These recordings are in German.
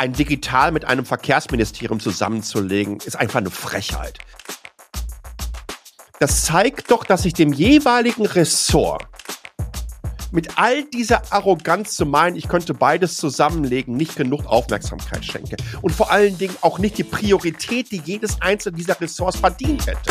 ein Digital mit einem Verkehrsministerium zusammenzulegen, ist einfach eine Frechheit. Das zeigt doch, dass sich dem jeweiligen Ressort mit all dieser Arroganz zu meinen, ich könnte beides zusammenlegen, nicht genug Aufmerksamkeit schenke. Und vor allen Dingen auch nicht die Priorität, die jedes einzelne dieser Ressorts verdient hätte.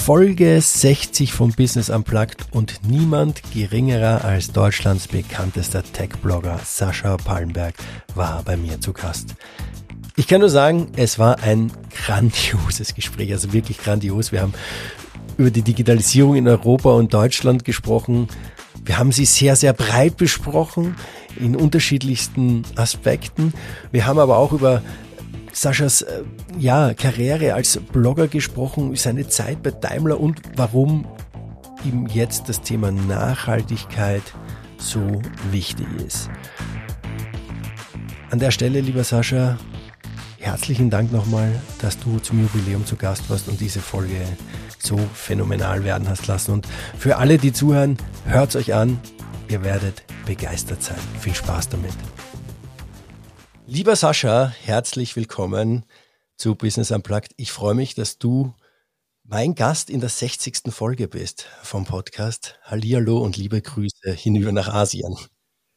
Folge 60 vom Business Unplugged und niemand geringerer als Deutschlands bekanntester Tech-Blogger Sascha Pallenberg war bei mir zu Gast. Ich kann nur sagen, es war ein grandioses Gespräch, also wirklich grandios. Wir haben über die Digitalisierung in Europa und Deutschland gesprochen. Wir haben sie sehr, sehr breit besprochen in unterschiedlichsten Aspekten. Wir haben aber auch über Saschas äh, ja, Karriere als Blogger gesprochen, seine Zeit bei Daimler und warum ihm jetzt das Thema Nachhaltigkeit so wichtig ist. An der Stelle, lieber Sascha, herzlichen Dank nochmal, dass du zum Jubiläum zu Gast warst und diese Folge so phänomenal werden hast lassen. Und für alle, die zuhören, hört euch an, ihr werdet begeistert sein. Viel Spaß damit. Lieber Sascha, herzlich willkommen zu Business Unplugged. Ich freue mich, dass du mein Gast in der 60. Folge bist vom Podcast. Hallihallo und liebe Grüße hinüber nach Asien.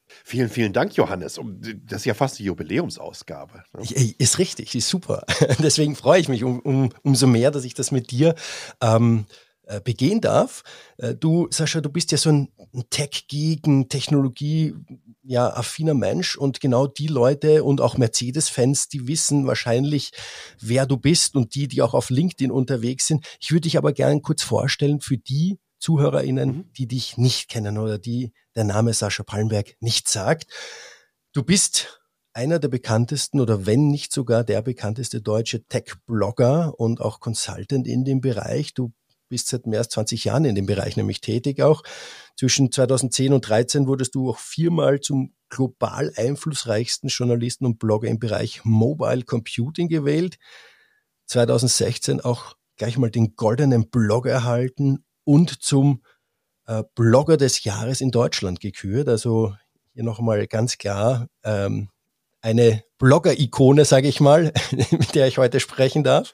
Vielen, vielen Dank, Johannes. Das ist ja fast die Jubiläumsausgabe. Ne? Ist richtig, ist super. Deswegen freue ich mich um, um, umso mehr, dass ich das mit dir ähm, äh, begehen darf. Äh, du, Sascha, du bist ja so ein Tech-Geek, ein Technologie, ja, affiner Mensch und genau die Leute und auch Mercedes-Fans, die wissen wahrscheinlich, wer du bist und die, die auch auf LinkedIn unterwegs sind. Ich würde dich aber gerne kurz vorstellen für die ZuhörerInnen, mhm. die dich nicht kennen oder die der Name Sascha Pallenberg nicht sagt. Du bist einer der bekanntesten oder wenn nicht sogar der bekannteste deutsche Tech-Blogger und auch Consultant in dem Bereich. Du bist seit mehr als 20 Jahren in dem Bereich nämlich tätig auch. Zwischen 2010 und 2013 wurdest du auch viermal zum global einflussreichsten Journalisten und Blogger im Bereich Mobile Computing gewählt. 2016 auch gleich mal den goldenen Blog erhalten und zum äh, Blogger des Jahres in Deutschland gekürt. Also hier nochmal ganz klar ähm, eine Blogger-Ikone, sage ich mal, mit der ich heute sprechen darf.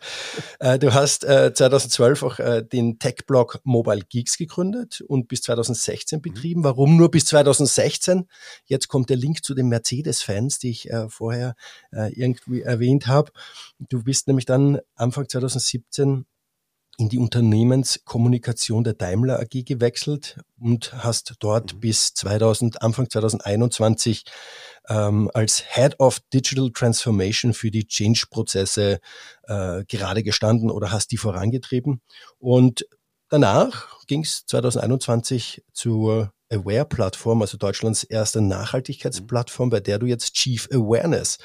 Äh, du hast äh, 2012 auch äh, den Tech-Blog Mobile Geeks gegründet und bis 2016 mhm. betrieben. Warum nur bis 2016? Jetzt kommt der Link zu den Mercedes-Fans, die ich äh, vorher äh, irgendwie erwähnt habe. Du bist nämlich dann Anfang 2017 in die Unternehmenskommunikation der Daimler AG gewechselt und hast dort mhm. bis 2000, Anfang 2021 ähm, als Head of Digital Transformation für die Change-Prozesse äh, gerade gestanden oder hast die vorangetrieben. Und danach ging es 2021 zur Aware-Plattform, also Deutschlands erste Nachhaltigkeitsplattform, bei der du jetzt Chief Awareness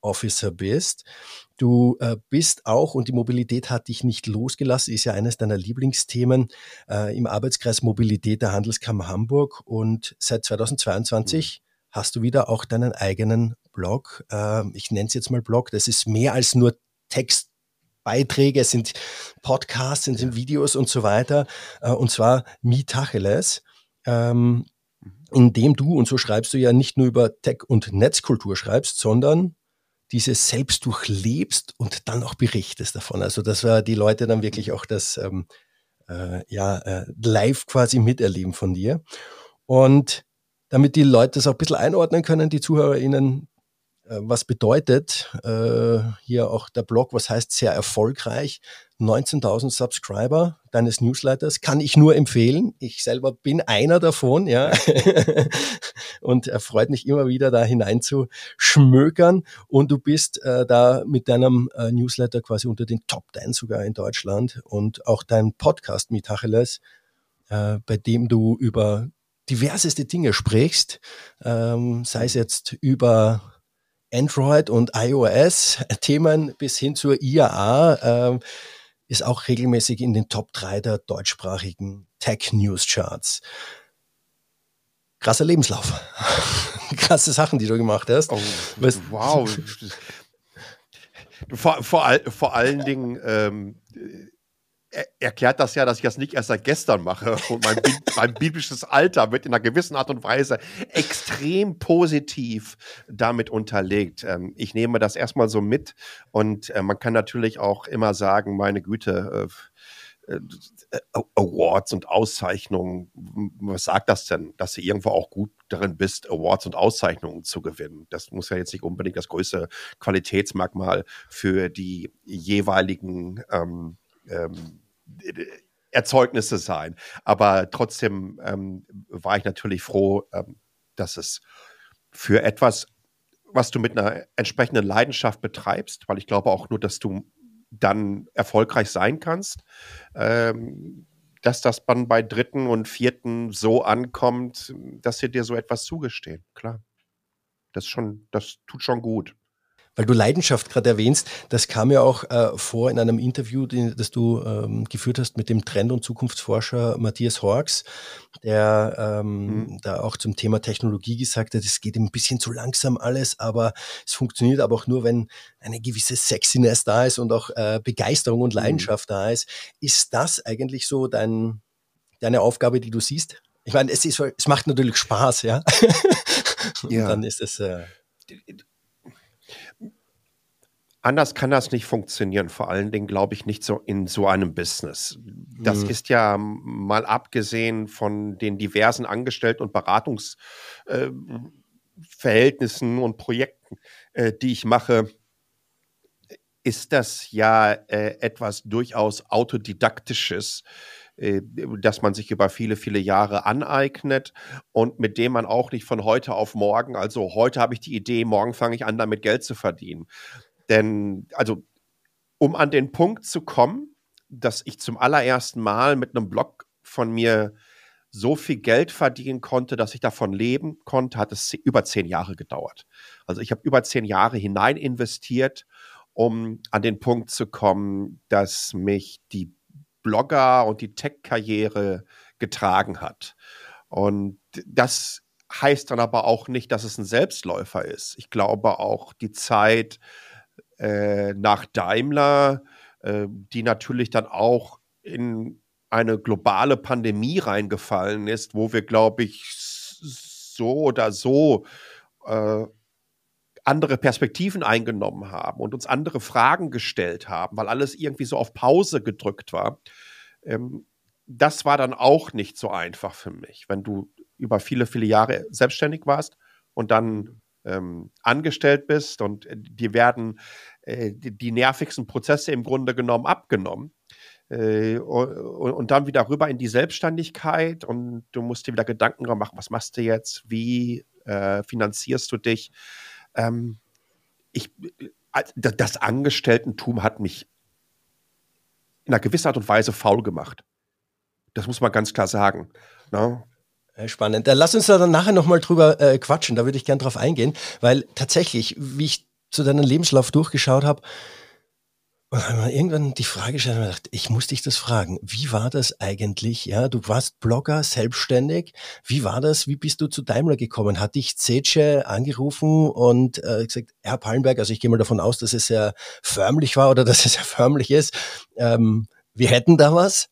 Officer bist. Du äh, bist auch, und die Mobilität hat dich nicht losgelassen, ist ja eines deiner Lieblingsthemen äh, im Arbeitskreis Mobilität der Handelskammer Hamburg. Und seit 2022 mhm. hast du wieder auch deinen eigenen Blog. Äh, ich nenne es jetzt mal Blog. Das ist mehr als nur Text. Beiträge, es sind Podcasts, es sind Videos und so weiter. Äh, und zwar Mitacheles. Ähm, mhm. in dem du, und so schreibst du ja nicht nur über Tech- und Netzkultur schreibst, sondern dieses selbst durchlebst und dann auch berichtest davon. Also dass wir die Leute dann wirklich auch das ähm, äh, ja, äh, live quasi miterleben von dir. Und damit die Leute das auch ein bisschen einordnen können, die ZuhörerInnen, was bedeutet äh, hier auch der Blog, was heißt sehr erfolgreich, 19.000 Subscriber deines Newsletters kann ich nur empfehlen. Ich selber bin einer davon, ja. und er freut mich immer wieder da hineinzuschmökern. Und du bist äh, da mit deinem äh, Newsletter quasi unter den Top 10 sogar in Deutschland und auch dein Podcast Mitacheles, äh, bei dem du über diverseste Dinge sprichst, ähm, sei es jetzt über Android und iOS-Themen bis hin zur IAA äh, ist auch regelmäßig in den Top 3 der deutschsprachigen Tech-News-Charts. Krasser Lebenslauf. Krasse Sachen, die du gemacht hast. Oh, wow. vor, vor, vor allen Dingen ähm, erklärt das ja, dass ich das nicht erst seit gestern mache und mein, mein, biblisches Alter wird in einer gewissen Art und Weise extrem positiv damit unterlegt. Ähm, ich nehme das erstmal so mit und äh, man kann natürlich auch immer sagen, meine Güte, äh, äh, Awards und Auszeichnungen, was sagt das denn, dass du irgendwo auch gut darin bist, Awards und Auszeichnungen zu gewinnen? Das muss ja jetzt nicht unbedingt das größte Qualitätsmerkmal für die jeweiligen ähm, ähm, Erzeugnisse sein. Aber trotzdem ähm, war ich natürlich froh, ähm, dass es für etwas, was du mit einer entsprechenden Leidenschaft betreibst, weil ich glaube auch nur, dass du dann erfolgreich sein kannst, ähm, dass das dann bei Dritten und Vierten so ankommt, dass sie dir so etwas zugestehen. Klar. Das schon, das tut schon gut. Weil du Leidenschaft gerade erwähnst, das kam ja auch äh, vor in einem Interview, den, das du ähm, geführt hast mit dem Trend- und Zukunftsforscher Matthias Horks, der ähm, mhm. da auch zum Thema Technologie gesagt hat, es geht ein bisschen zu langsam alles, aber es funktioniert aber auch nur, wenn eine gewisse Sexiness da ist und auch äh, Begeisterung und mhm. Leidenschaft mhm. da ist. Ist das eigentlich so dein, deine Aufgabe, die du siehst? Ich meine, es, ist, es macht natürlich Spaß, ja. ja. dann ist es. Äh, Anders kann das nicht funktionieren, vor allen Dingen glaube ich nicht so in so einem Business. Das mhm. ist ja mal abgesehen von den diversen Angestellten- und Beratungsverhältnissen äh, und Projekten, äh, die ich mache, ist das ja äh, etwas durchaus autodidaktisches, äh, dass man sich über viele, viele Jahre aneignet und mit dem man auch nicht von heute auf morgen, also heute habe ich die Idee, morgen fange ich an, damit Geld zu verdienen, denn, also, um an den Punkt zu kommen, dass ich zum allerersten Mal mit einem Blog von mir so viel Geld verdienen konnte, dass ich davon leben konnte, hat es über zehn Jahre gedauert. Also ich habe über zehn Jahre hinein investiert, um an den Punkt zu kommen, dass mich die Blogger und die Tech-Karriere getragen hat. Und das heißt dann aber auch nicht, dass es ein Selbstläufer ist. Ich glaube auch die Zeit, äh, nach Daimler, äh, die natürlich dann auch in eine globale Pandemie reingefallen ist, wo wir, glaube ich, so oder so äh, andere Perspektiven eingenommen haben und uns andere Fragen gestellt haben, weil alles irgendwie so auf Pause gedrückt war. Ähm, das war dann auch nicht so einfach für mich, wenn du über viele, viele Jahre selbstständig warst und dann ähm, angestellt bist und äh, die werden äh, die, die, nervigsten Prozesse im Grunde genommen abgenommen. Äh, und, dann wieder rüber in die Selbstständigkeit und du musst dir wieder Gedanken machen, was machst du jetzt, wie äh, finanzierst du dich. Ähm, ich, das Angestelltentum hat mich in einer gewissen Art und Weise faul gemacht. Das muss man ganz klar sagen. Ne? Spannend. Dann lass uns da dann nachher nochmal drüber äh, quatschen. Da würde ich gern drauf eingehen, weil tatsächlich, wie ich zu deinem Lebenslauf durchgeschaut habe, irgendwann die Frage gestellt und gedacht, ich muss dich das fragen. Wie war das eigentlich? Ja, du warst Blogger, selbstständig. Wie war das? Wie bist du zu Daimler gekommen? Hat dich Zetsche angerufen und äh, gesagt, Herr Pallenberg, also ich gehe mal davon aus, dass es sehr förmlich war oder dass es sehr förmlich ist. Ähm, wir hätten da was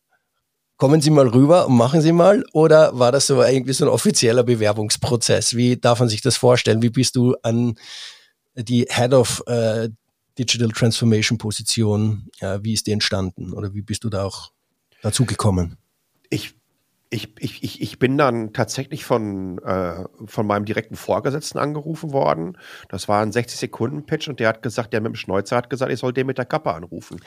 kommen Sie mal rüber und machen Sie mal? Oder war das so irgendwie so ein offizieller Bewerbungsprozess? Wie darf man sich das vorstellen? Wie bist du an die Head of äh, Digital Transformation Position, ja, wie ist die entstanden? Oder wie bist du da auch dazu gekommen? Ich ich, ich, ich bin dann tatsächlich von, äh, von meinem direkten Vorgesetzten angerufen worden. Das war ein 60-Sekunden-Pitch und der hat gesagt, der mit dem Schnäuzer hat gesagt, ich soll den mit der Kappe anrufen.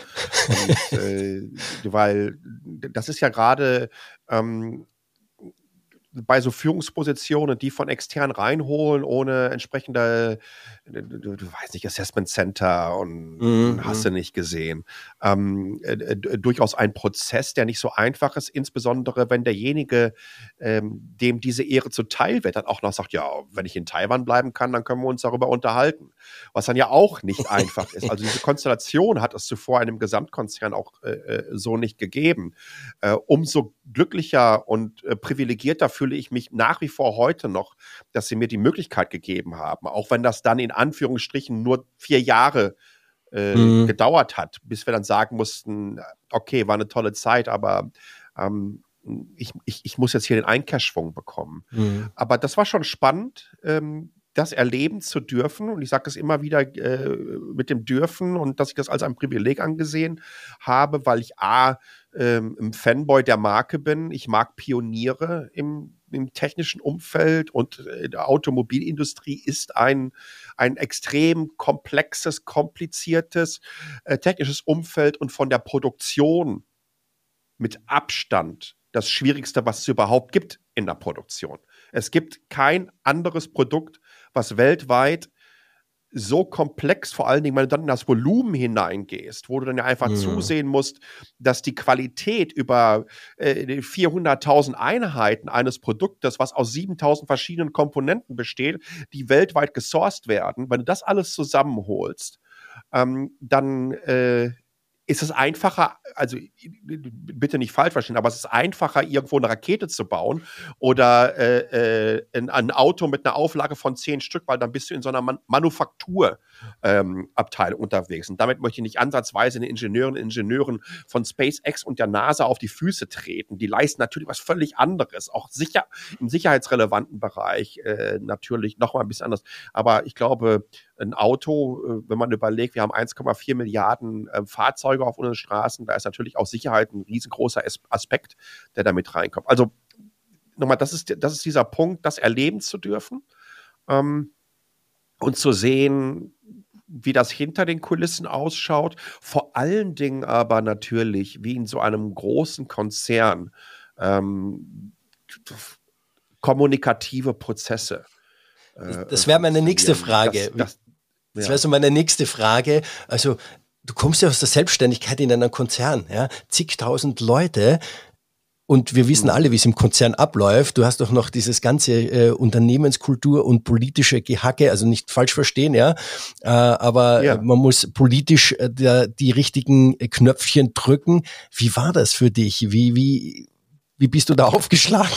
und, äh, weil das ist ja gerade ähm, bei so Führungspositionen, die von extern reinholen, ohne entsprechende, du, du, du weißt nicht, Assessment Center und mhm. hast du nicht gesehen. Ähm, äh, äh, durchaus ein Prozess, der nicht so einfach ist, insbesondere wenn derjenige, ähm, dem diese Ehre zuteil wird, dann auch noch sagt, ja, wenn ich in Taiwan bleiben kann, dann können wir uns darüber unterhalten. Was dann ja auch nicht einfach ist. Also diese Konstellation hat es zuvor einem Gesamtkonzern auch äh, äh so nicht gegeben. Äh, umso glücklicher und äh, privilegierter fühle ich mich nach wie vor heute noch, dass sie mir die Möglichkeit gegeben haben, auch wenn das dann in Anführungsstrichen nur vier Jahre äh, mhm. gedauert hat, bis wir dann sagen mussten, okay, war eine tolle Zeit, aber ähm, ich, ich, ich muss jetzt hier den Einkehrschwung bekommen. Mhm. Aber das war schon spannend. Ähm, das erleben zu dürfen. Und ich sage es immer wieder äh, mit dem Dürfen und dass ich das als ein Privileg angesehen habe, weil ich A, ähm, ein Fanboy der Marke bin. Ich mag Pioniere im, im technischen Umfeld und äh, die Automobilindustrie ist ein, ein extrem komplexes, kompliziertes äh, technisches Umfeld und von der Produktion mit Abstand das Schwierigste, was es überhaupt gibt in der Produktion. Es gibt kein anderes Produkt, was weltweit so komplex, vor allen Dingen, wenn du dann in das Volumen hineingehst, wo du dann ja einfach mhm. zusehen musst, dass die Qualität über äh, 400.000 Einheiten eines Produktes, was aus 7.000 verschiedenen Komponenten besteht, die weltweit gesourced werden, wenn du das alles zusammenholst, ähm, dann äh, ist es einfacher, also bitte nicht falsch verstehen, aber es ist einfacher, irgendwo eine Rakete zu bauen oder äh, äh, ein, ein, Auto mit einer Auflage von zehn Stück, weil dann bist du in so einer Man Manufakturabteilung ähm, unterwegs. Und damit möchte ich nicht ansatzweise den Ingenieuren und Ingenieuren von SpaceX und der NASA auf die Füße treten. Die leisten natürlich was völlig anderes, auch sicher im sicherheitsrelevanten Bereich äh, natürlich nochmal ein bisschen anders. Aber ich glaube, ein Auto, äh, wenn man überlegt, wir haben 1,4 Milliarden äh, Fahrzeuge auf unseren Straßen, da ist natürlich auch Sicherheit ein riesengroßer Aspekt, der damit reinkommt. Also nochmal, das ist, das ist dieser Punkt, das erleben zu dürfen ähm, und zu sehen, wie das hinter den Kulissen ausschaut. Vor allen Dingen aber natürlich, wie in so einem großen Konzern ähm, kommunikative Prozesse. Äh, das wäre meine nächste Frage. Das, das, das wäre so meine nächste Frage. Also du kommst ja aus der Selbstständigkeit in einem Konzern, ja, zigtausend Leute. Und wir wissen mhm. alle, wie es im Konzern abläuft. Du hast doch noch dieses ganze äh, Unternehmenskultur und politische Gehacke, also nicht falsch verstehen, ja. Äh, aber ja. man muss politisch äh, der, die richtigen Knöpfchen drücken. Wie war das für dich? Wie, wie, wie bist du da aufgeschlagen?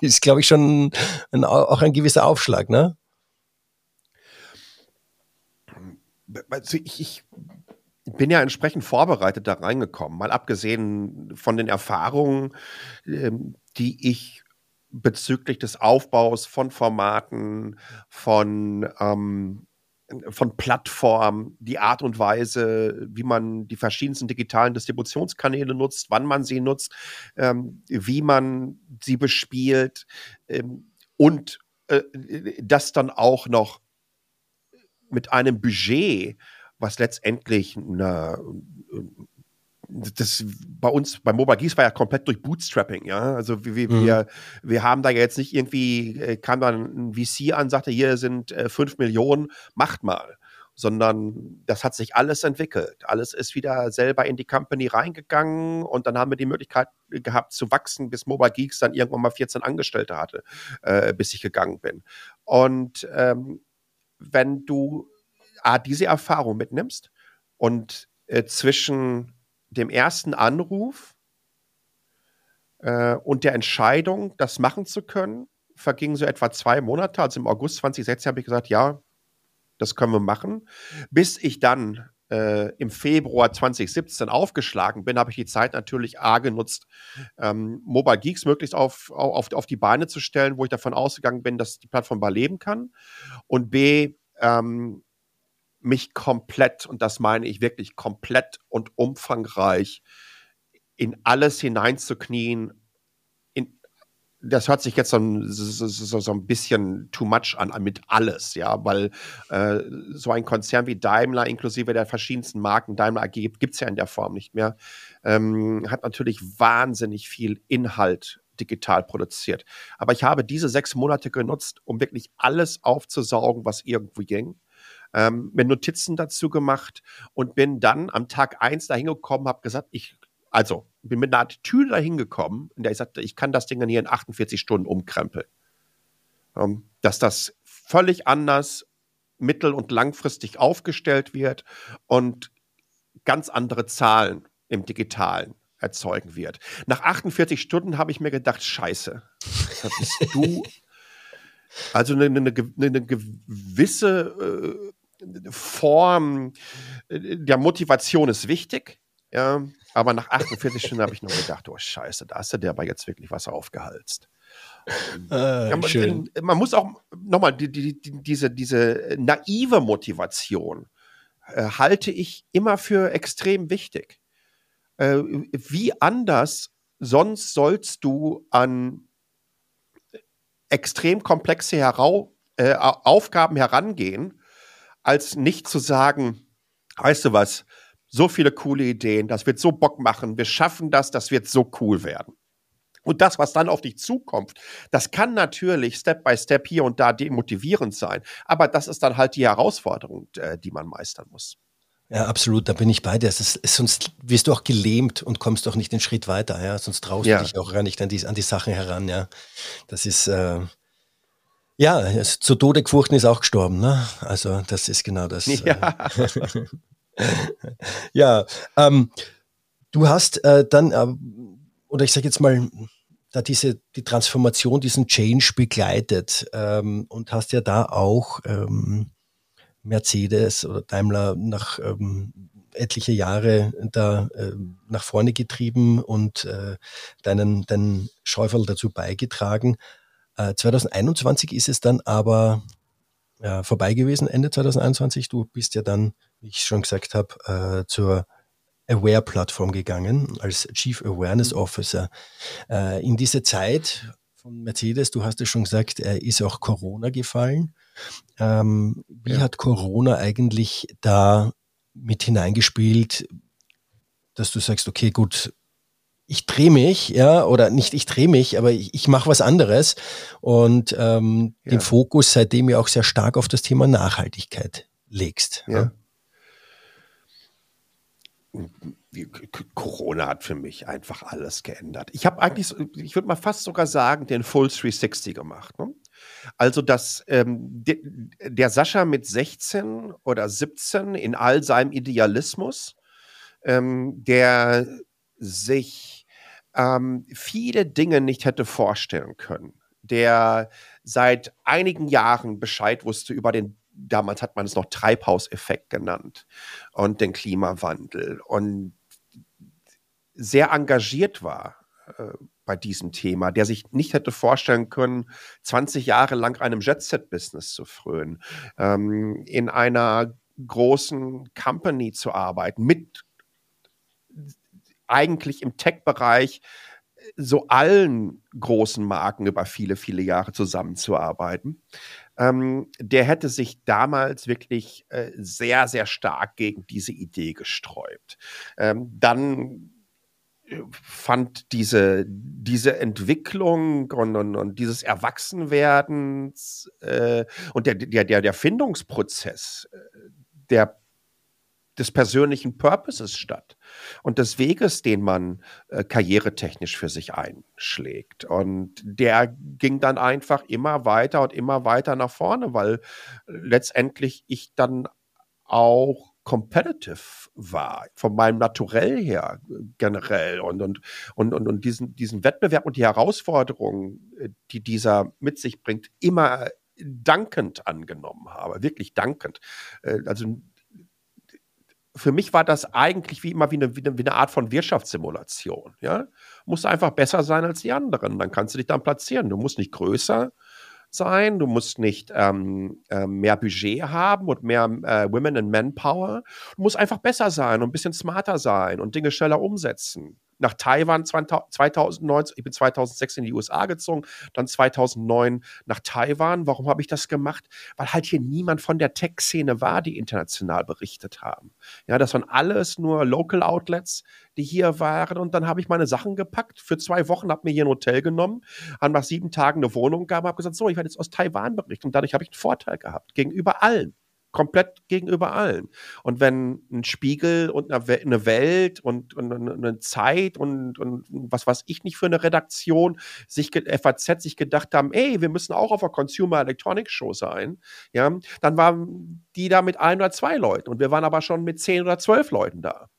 ist, glaube ich, schon ein, auch ein gewisser Aufschlag, ne? Also ich, ich bin ja entsprechend vorbereitet da reingekommen, mal abgesehen von den Erfahrungen, ähm, die ich bezüglich des Aufbaus von Formaten, von, ähm, von Plattformen, die Art und Weise, wie man die verschiedensten digitalen Distributionskanäle nutzt, wann man sie nutzt, ähm, wie man sie bespielt ähm, und äh, das dann auch noch mit einem Budget, was letztendlich eine, das bei uns, bei Mobile Geeks war ja komplett durch Bootstrapping, ja. Also wir, mhm. wir, wir haben da jetzt nicht irgendwie, äh, kam dann ein VC an, sagte, hier sind äh, 5 Millionen, macht mal. Sondern das hat sich alles entwickelt. Alles ist wieder selber in die Company reingegangen und dann haben wir die Möglichkeit gehabt zu wachsen, bis Mobile Geeks dann irgendwann mal 14 Angestellte hatte, äh, bis ich gegangen bin. Und ähm, wenn du A, diese Erfahrung mitnimmst und äh, zwischen dem ersten Anruf äh, und der Entscheidung, das machen zu können, vergingen so etwa zwei Monate. Also im August 2016 habe ich gesagt, ja, das können wir machen. Bis ich dann äh, im Februar 2017 aufgeschlagen bin, habe ich die Zeit natürlich A genutzt, ähm, Mobile Geeks möglichst auf, auf, auf die Beine zu stellen, wo ich davon ausgegangen bin, dass die Plattform überleben kann. Und B, ähm, mich komplett, und das meine ich wirklich komplett und umfangreich, in alles hineinzuknien. In, das hört sich jetzt so ein, so, so ein bisschen too much an, mit alles, ja, weil äh, so ein Konzern wie Daimler, inklusive der verschiedensten Marken, Daimler AG gibt es ja in der Form nicht mehr, ähm, hat natürlich wahnsinnig viel Inhalt digital produziert. Aber ich habe diese sechs Monate genutzt, um wirklich alles aufzusaugen, was irgendwie ging. Ähm, mir Notizen dazu gemacht und bin dann am Tag eins dahin gekommen, habe gesagt, ich, also bin mit einer Attitüde dahin gekommen, in der ich sagte, ich kann das Ding dann hier in 48 Stunden umkrempeln. Ähm, dass das völlig anders mittel- und langfristig aufgestellt wird und ganz andere Zahlen im Digitalen erzeugen wird. Nach 48 Stunden habe ich mir gedacht, scheiße, bist du. Also eine, eine, eine gewisse äh, Form der Motivation ist wichtig, ja, aber nach 48 Stunden habe ich nur gedacht, oh scheiße, da hast du dir aber jetzt wirklich was aufgehalst. Äh, ja, man, man, muss auch nochmal die, die, die, diese, diese naive Motivation äh, halte ich immer für extrem wichtig. Äh, wie anders sonst sollst du an extrem komplexe Herau äh, Aufgaben herangehen, als nicht zu sagen, weißt du was, so viele coole Ideen, das wird so Bock machen, wir schaffen das, das wird so cool werden. Und das, was dann auf dich zukommt, das kann natürlich Step by Step hier und da demotivierend sein. Aber das ist dann halt die Herausforderung, äh, die man meistern muss. Ja, absolut, da bin ich bei dir. Ist, sonst wirst du auch gelähmt und kommst auch nicht den Schritt weiter, ja. Sonst traust ja. du dich auch gar nicht an die, an die Sachen heran, ja. Das ist, äh, ja, zu Tode gefurchten ist auch gestorben, ne? Also, das ist genau das. Ja, äh, ja ähm, du hast äh, dann, äh, oder ich sage jetzt mal, da diese, die Transformation, diesen Change begleitet ähm, und hast ja da auch ähm, Mercedes oder Daimler nach ähm, etliche Jahre da äh, nach vorne getrieben und äh, deinen, deinen Schäuferl dazu beigetragen. Äh, 2021 ist es dann aber ja, vorbei gewesen, Ende 2021. Du bist ja dann, wie ich schon gesagt habe, äh, zur Aware-Plattform gegangen als Chief Awareness mhm. Officer. Äh, in diese Zeit von Mercedes, du hast es schon gesagt, äh, ist auch Corona gefallen. Ähm, wie ja. hat Corona eigentlich da mit hineingespielt, dass du sagst, okay, gut, ich drehe mich, ja, oder nicht ich drehe mich, aber ich, ich mache was anderes und ähm, ja. den Fokus seitdem ja auch sehr stark auf das Thema Nachhaltigkeit legst. Ja. ja. Corona hat für mich einfach alles geändert. Ich habe eigentlich, ich würde mal fast sogar sagen, den Full 360 gemacht. Ne? Also, dass ähm, de, der Sascha mit 16 oder 17 in all seinem Idealismus, ähm, der sich ähm, viele Dinge nicht hätte vorstellen können, der seit einigen Jahren Bescheid wusste über den damals hat man es noch Treibhauseffekt genannt und den Klimawandel und sehr engagiert war äh, bei diesem Thema, der sich nicht hätte vorstellen können, 20 Jahre lang einem Jet-Set-Business zu frönen, ähm, in einer großen Company zu arbeiten, mit eigentlich im Tech-Bereich so allen großen Marken über viele, viele Jahre zusammenzuarbeiten. Ähm, der hätte sich damals wirklich äh, sehr, sehr stark gegen diese Idee gesträubt. Ähm, dann fand diese, diese Entwicklung und, und, und dieses Erwachsenwerdens äh, und der, der, der, der Findungsprozess äh, der, des persönlichen Purposes statt und des Weges, den man äh, karrieretechnisch für sich einschlägt. Und der ging dann einfach immer weiter und immer weiter nach vorne, weil letztendlich ich dann auch competitive war, von meinem Naturell her generell und, und, und, und, und diesen, diesen Wettbewerb und die Herausforderungen, äh, die dieser mit sich bringt, immer dankend angenommen habe, wirklich dankend. Äh, also für mich war das eigentlich wie immer wie eine, wie eine, wie eine Art von Wirtschaftssimulation. Ja? Musst einfach besser sein als die anderen, dann kannst du dich dann platzieren. Du musst nicht größer, sein, du musst nicht ähm, äh, mehr Budget haben und mehr äh, Women and Manpower. Du musst einfach besser sein und ein bisschen smarter sein und Dinge schneller umsetzen. Nach Taiwan 2019, ich bin 2006 in die USA gezogen, dann 2009 nach Taiwan. Warum habe ich das gemacht? Weil halt hier niemand von der Tech-Szene war, die international berichtet haben. Ja, das waren alles nur Local Outlets, die hier waren und dann habe ich meine Sachen gepackt für zwei Wochen, habe mir hier ein Hotel genommen, habe nach sieben Tagen eine Wohnung gehabt, habe gesagt, so, ich werde jetzt aus Taiwan berichten und dadurch habe ich einen Vorteil gehabt gegenüber allen komplett gegenüber allen. Und wenn ein Spiegel und eine Welt und, und eine Zeit und, und, was weiß ich nicht für eine Redaktion sich FAZ sich gedacht haben, ey, wir müssen auch auf der Consumer Electronics Show sein, ja, dann waren die da mit ein oder zwei Leuten und wir waren aber schon mit zehn oder zwölf Leuten da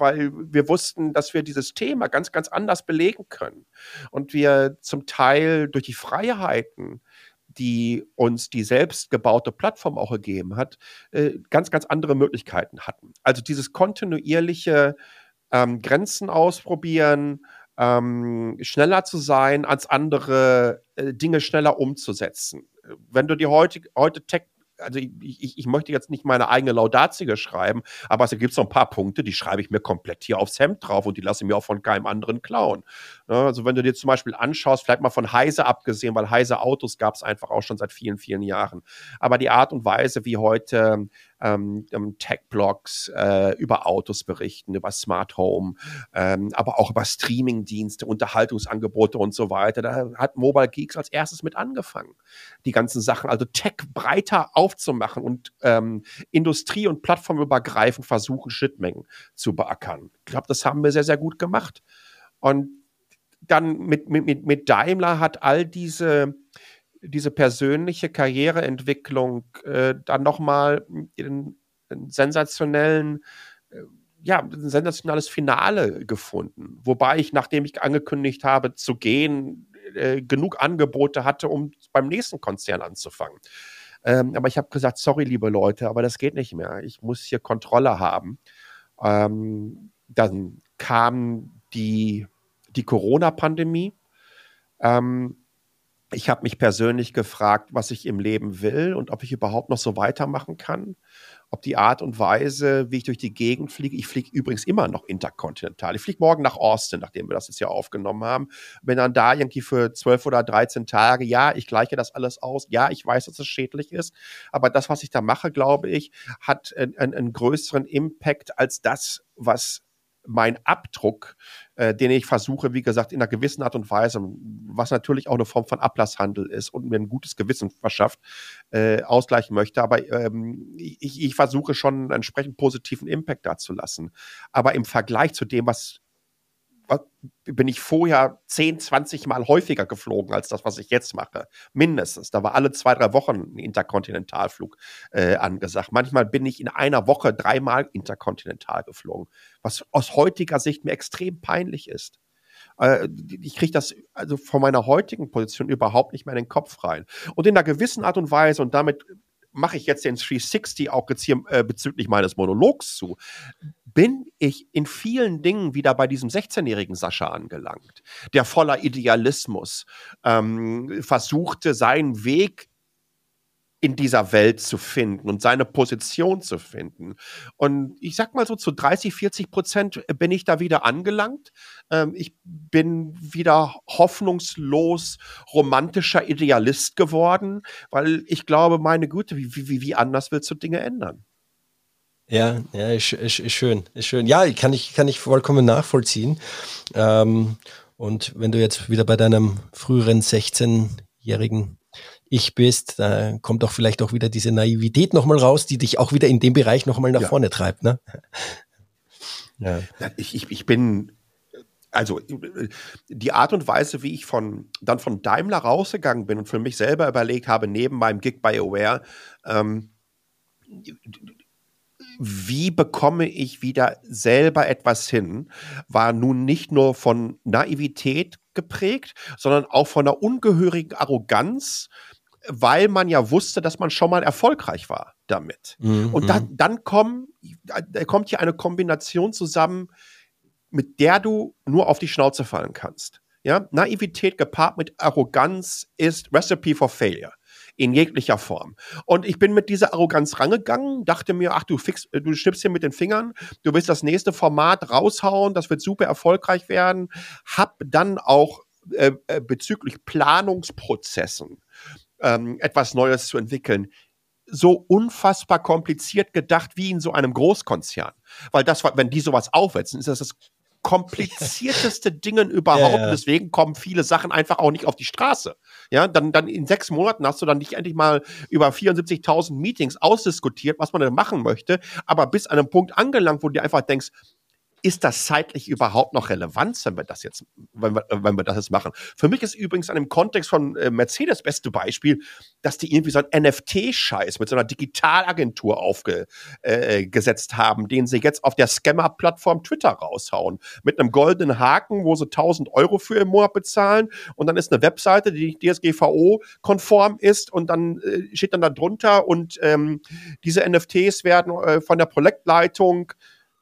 weil wir wussten, dass wir dieses Thema ganz, ganz anders belegen können. Und wir zum Teil durch die Freiheiten die uns die selbstgebaute Plattform auch gegeben hat, äh, ganz, ganz andere Möglichkeiten hatten. Also dieses kontinuierliche ähm, Grenzen ausprobieren, ähm, schneller zu sein, als andere äh, Dinge schneller umzusetzen. Wenn du dir heute, heute Tech also ich, ich, ich, möchte jetzt nicht meine eigene Laudatio schreiben, aber es gibt so ein paar Punkte, die schreibe ich mir komplett hier aufs Hemd drauf und die lasse ich mir auch von keinem anderen klauen. Ne, also wenn du dir zum Beispiel anschaust, vielleicht mal von Heise abgesehen, weil Heise Autos gab es einfach auch schon seit vielen, vielen Jahren. Aber die Art und Weise, wie heute ähm, Tech-Blogs äh, über Autos berichten, über Smart Home, ähm, aber auch über Streaming-Dienste, Unterhaltungsangebote und so weiter. Da hat Mobile Geeks als erstes mit angefangen, die ganzen Sachen, also Tech breiter aufzumachen und ähm, Industrie- und plattformübergreifend versuchen, Schnittmengen zu beackern. Ich glaube, das haben wir sehr, sehr gut gemacht. Und dann mit, mit, mit Daimler hat all diese diese persönliche Karriereentwicklung äh, dann nochmal einen, einen sensationellen, äh, ja, ein sensationelles Finale gefunden. Wobei ich, nachdem ich angekündigt habe zu gehen, äh, genug Angebote hatte, um beim nächsten Konzern anzufangen. Ähm, aber ich habe gesagt, sorry, liebe Leute, aber das geht nicht mehr. Ich muss hier Kontrolle haben. Ähm, dann kam die, die Corona-Pandemie. Ähm, ich habe mich persönlich gefragt, was ich im Leben will und ob ich überhaupt noch so weitermachen kann. Ob die Art und Weise, wie ich durch die Gegend fliege, ich fliege übrigens immer noch interkontinental. Ich fliege morgen nach Austin, nachdem wir das jetzt ja aufgenommen haben. Bin dann da irgendwie für zwölf oder dreizehn Tage. Ja, ich gleiche das alles aus. Ja, ich weiß, dass es schädlich ist. Aber das, was ich da mache, glaube ich, hat einen, einen größeren Impact als das, was mein Abdruck, äh, den ich versuche, wie gesagt, in einer gewissen Art und Weise, was natürlich auch eine Form von Ablasshandel ist und mir ein gutes Gewissen verschafft, äh, ausgleichen möchte. Aber ähm, ich, ich versuche schon einen entsprechend positiven Impact da zu lassen. Aber im Vergleich zu dem, was bin ich vorher 10, 20 Mal häufiger geflogen als das, was ich jetzt mache. Mindestens. Da war alle zwei, drei Wochen ein Interkontinentalflug äh, angesagt. Manchmal bin ich in einer Woche dreimal interkontinental geflogen, was aus heutiger Sicht mir extrem peinlich ist. Äh, ich kriege das also von meiner heutigen Position überhaupt nicht mehr in den Kopf rein. Und in einer gewissen Art und Weise, und damit mache ich jetzt den 360 auch jetzt hier äh, bezüglich meines Monologs zu, bin ich in vielen Dingen wieder bei diesem 16-jährigen Sascha angelangt, der voller Idealismus ähm, versuchte, seinen Weg in dieser Welt zu finden und seine Position zu finden. Und ich sag mal so, zu 30, 40 Prozent bin ich da wieder angelangt. Ähm, ich bin wieder hoffnungslos romantischer Idealist geworden, weil ich glaube, meine Güte, wie, wie, wie anders willst du Dinge ändern? Ja, ja, ist, ist, ist schön, ist schön. Ja, kann ich, kann ich vollkommen nachvollziehen. Ähm, und wenn du jetzt wieder bei deinem früheren 16-jährigen Ich bist, da kommt doch vielleicht auch wieder diese Naivität nochmal raus, die dich auch wieder in dem Bereich nochmal nach ja. vorne treibt, ne? Ja. Ich, ich, ich bin, also die Art und Weise, wie ich von dann von Daimler rausgegangen bin und für mich selber überlegt habe, neben meinem Gig bei Aware, ähm, wie bekomme ich wieder selber etwas hin, war nun nicht nur von Naivität geprägt, sondern auch von einer ungehörigen Arroganz, weil man ja wusste, dass man schon mal erfolgreich war damit. Mhm. Und dann, dann kommen, da kommt hier eine Kombination zusammen, mit der du nur auf die Schnauze fallen kannst. Ja, Naivität gepaart mit Arroganz ist Recipe for Failure in jeglicher Form. Und ich bin mit dieser Arroganz rangegangen, dachte mir, ach, du fix, du schnippst hier mit den Fingern, du willst das nächste Format raushauen, das wird super erfolgreich werden. Hab dann auch äh, äh bezüglich Planungsprozessen ähm, etwas Neues zu entwickeln so unfassbar kompliziert gedacht wie in so einem Großkonzern. Weil das, wenn die sowas aufwetzen, ist das das komplizierteste Dingen überhaupt. Ja, ja. Deswegen kommen viele Sachen einfach auch nicht auf die Straße. Ja, dann, dann in sechs Monaten hast du dann nicht endlich mal über 74.000 Meetings ausdiskutiert, was man denn machen möchte, aber bis an einem Punkt angelangt, wo du dir einfach denkst, ist das zeitlich überhaupt noch relevant, wenn wir das jetzt, wenn wir, wenn wir das jetzt machen? Für mich ist übrigens an dem Kontext von äh, Mercedes beste Beispiel, dass die irgendwie so ein NFT-Scheiß mit so einer Digitalagentur aufgesetzt äh, haben, den sie jetzt auf der Scammer-Plattform Twitter raushauen. Mit einem goldenen Haken, wo sie 1000 Euro für im Monat bezahlen und dann ist eine Webseite, die DSGVO-konform ist und dann äh, steht dann da drunter und ähm, diese NFTs werden äh, von der Projektleitung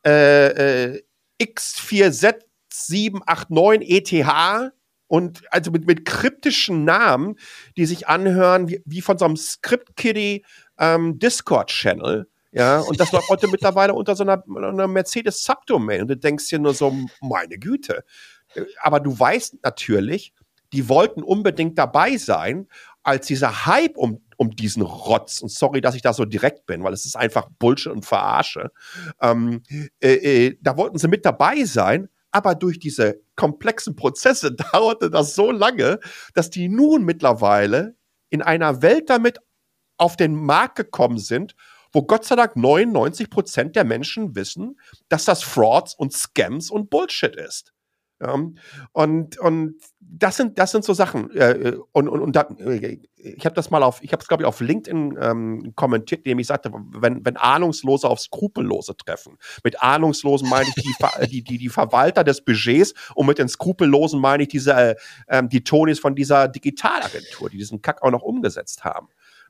äh, äh, X4Z789 ETH und also mit, mit kryptischen Namen, die sich anhören wie, wie von so einem Script-Kiddie ähm, Discord-Channel. Ja, und das läuft heute mittlerweile unter so einer, einer Mercedes Subdomain. Und du denkst dir nur so, meine Güte. Aber du weißt natürlich, die wollten unbedingt dabei sein, als dieser Hype um, um diesen Rotz, und sorry, dass ich da so direkt bin, weil es ist einfach Bullshit und Verarsche, ähm, äh, äh, da wollten sie mit dabei sein, aber durch diese komplexen Prozesse dauerte das so lange, dass die nun mittlerweile in einer Welt damit auf den Markt gekommen sind, wo Gott sei Dank 99 Prozent der Menschen wissen, dass das Frauds und Scams und Bullshit ist. Ähm, und, und das sind, das sind so Sachen. Äh, und, und, und da, ich habe das mal auf, ich habe es, glaube ich, auf LinkedIn ähm, kommentiert, indem ich sagte, wenn, wenn Ahnungslose auf Skrupellose treffen. Mit Ahnungslosen meine ich die, die, die, die Verwalter des Budgets und mit den Skrupellosen meine ich diese, äh, ähm, die Tonis von dieser Digitalagentur, die diesen Kack auch noch umgesetzt haben.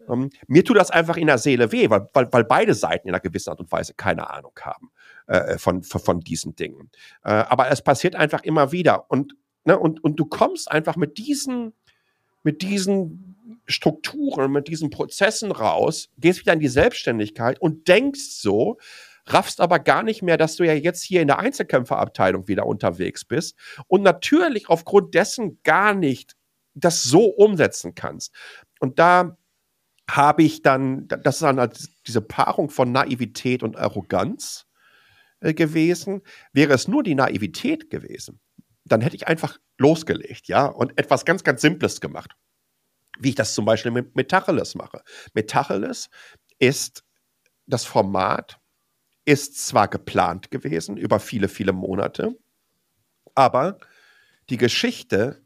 Ähm, mir tut das einfach in der Seele weh, weil, weil, weil beide Seiten in einer gewissen Art und Weise keine Ahnung haben äh, von, von, von diesen Dingen. Äh, aber es passiert einfach immer wieder. Und, ne, und, und du kommst einfach mit diesen, mit diesen Strukturen, mit diesen Prozessen raus, gehst wieder in die Selbstständigkeit und denkst so, raffst aber gar nicht mehr, dass du ja jetzt hier in der Einzelkämpferabteilung wieder unterwegs bist und natürlich aufgrund dessen gar nicht das so umsetzen kannst. Und da habe ich dann, das ist dann halt diese Paarung von Naivität und Arroganz äh, gewesen. Wäre es nur die Naivität gewesen, dann hätte ich einfach losgelegt, ja, und etwas ganz, ganz Simples gemacht. Wie ich das zum Beispiel mit Metacheles mache. Metacheles ist das Format, ist zwar geplant gewesen über viele, viele Monate, aber die Geschichte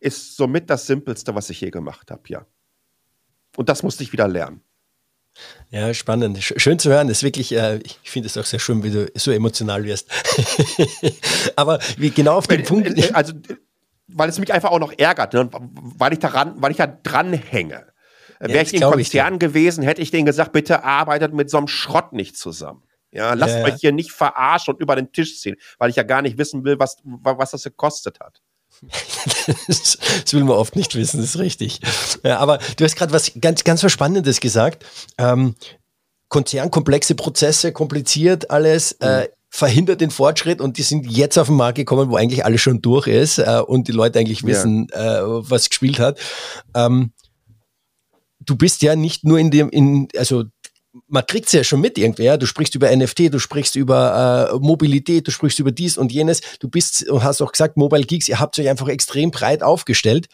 ist somit das Simpelste, was ich je gemacht habe, ja. Und das musste ich wieder lernen. Ja, spannend. Schön zu hören. Das ist wirklich, äh, ich finde es auch sehr schön, wie du so emotional wirst. Aber wie genau auf den Punkt. Äh, also, weil es mich einfach auch noch ärgert, ne? weil ich daran, weil ich da dranhänge. Ja, Wäre ich im Konzern ich gewesen, hätte ich denen gesagt, bitte arbeitet mit so einem Schrott nicht zusammen. Ja, lasst ja, euch hier nicht verarschen und über den Tisch ziehen, weil ich ja gar nicht wissen will, was, was das gekostet hat. Das, will man oft nicht wissen, das ist richtig. Ja, aber du hast gerade was ganz, ganz was Spannendes gesagt. Ähm, Konzern, komplexe Prozesse, kompliziert alles, äh, mhm. äh, verhindert den Fortschritt und die sind jetzt auf den Markt gekommen, wo eigentlich alles schon durch ist äh, und die Leute eigentlich wissen, ja. äh, was gespielt hat. Ähm, du bist ja nicht nur in dem, in, also man kriegt es ja schon mit irgendwer. Du sprichst über NFT, du sprichst über äh, Mobilität, du sprichst über dies und jenes. Du bist und hast auch gesagt, Mobile Geeks, ihr habt euch einfach extrem breit aufgestellt.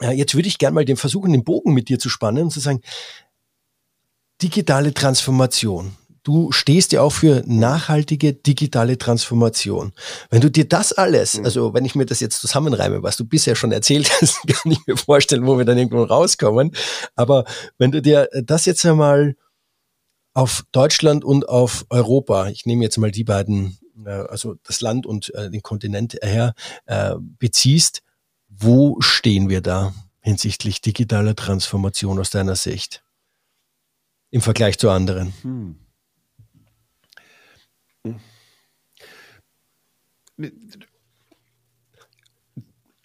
Ja, jetzt würde ich gerne mal den versuchen, den Bogen mit dir zu spannen und zu sagen, digitale Transformation. Du stehst ja auch für nachhaltige digitale Transformation. Wenn du dir das alles, mhm. also wenn ich mir das jetzt zusammenreime, was du bisher schon erzählt hast, kann ich mir vorstellen, wo wir dann irgendwo rauskommen. Aber wenn du dir das jetzt einmal auf Deutschland und auf Europa, ich nehme jetzt mal die beiden, äh, also das Land und äh, den Kontinent her, äh, beziehst, wo stehen wir da hinsichtlich digitaler Transformation aus deiner Sicht im Vergleich zu anderen? Hm.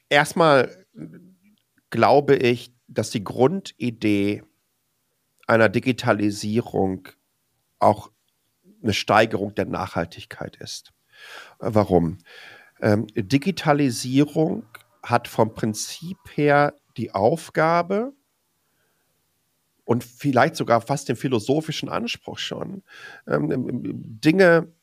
Erstmal glaube ich, dass die Grundidee einer Digitalisierung auch eine Steigerung der Nachhaltigkeit ist. Warum? Ähm, Digitalisierung hat vom Prinzip her die Aufgabe und vielleicht sogar fast den philosophischen Anspruch schon, ähm, Dinge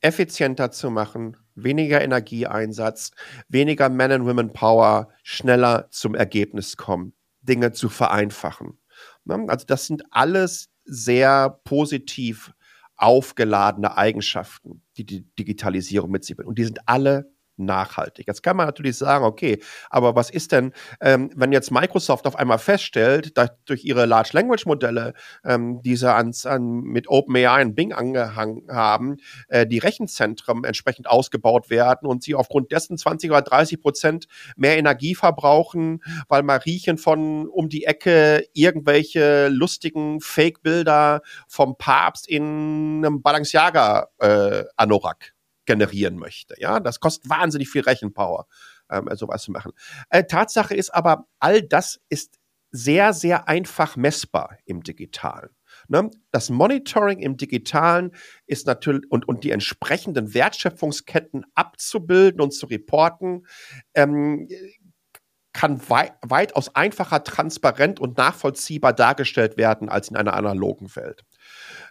effizienter zu machen, weniger Energieeinsatz, weniger Man and Women Power, schneller zum Ergebnis kommen, Dinge zu vereinfachen. Ne? Also das sind alles sehr positiv aufgeladene Eigenschaften, die die Digitalisierung mit sich bringt. Und die sind alle nachhaltig. Jetzt kann man natürlich sagen, okay, aber was ist denn, ähm, wenn jetzt Microsoft auf einmal feststellt, dass durch ihre Large Language Modelle, ähm, die sie ans, an, mit OpenAI und Bing angehangen haben, äh, die Rechenzentren entsprechend ausgebaut werden und sie aufgrund dessen 20 oder 30 Prozent mehr Energie verbrauchen, weil Mariechen von um die Ecke irgendwelche lustigen Fake-Bilder vom Papst in einem Balenciaga äh, generieren möchte. Ja, das kostet wahnsinnig viel Rechenpower, ähm, sowas zu machen. Äh, Tatsache ist aber, all das ist sehr, sehr einfach messbar im Digitalen. Ne? Das Monitoring im Digitalen ist natürlich und, und die entsprechenden Wertschöpfungsketten abzubilden und zu reporten, ähm, kann wei weitaus einfacher, transparent und nachvollziehbar dargestellt werden als in einer analogen Welt.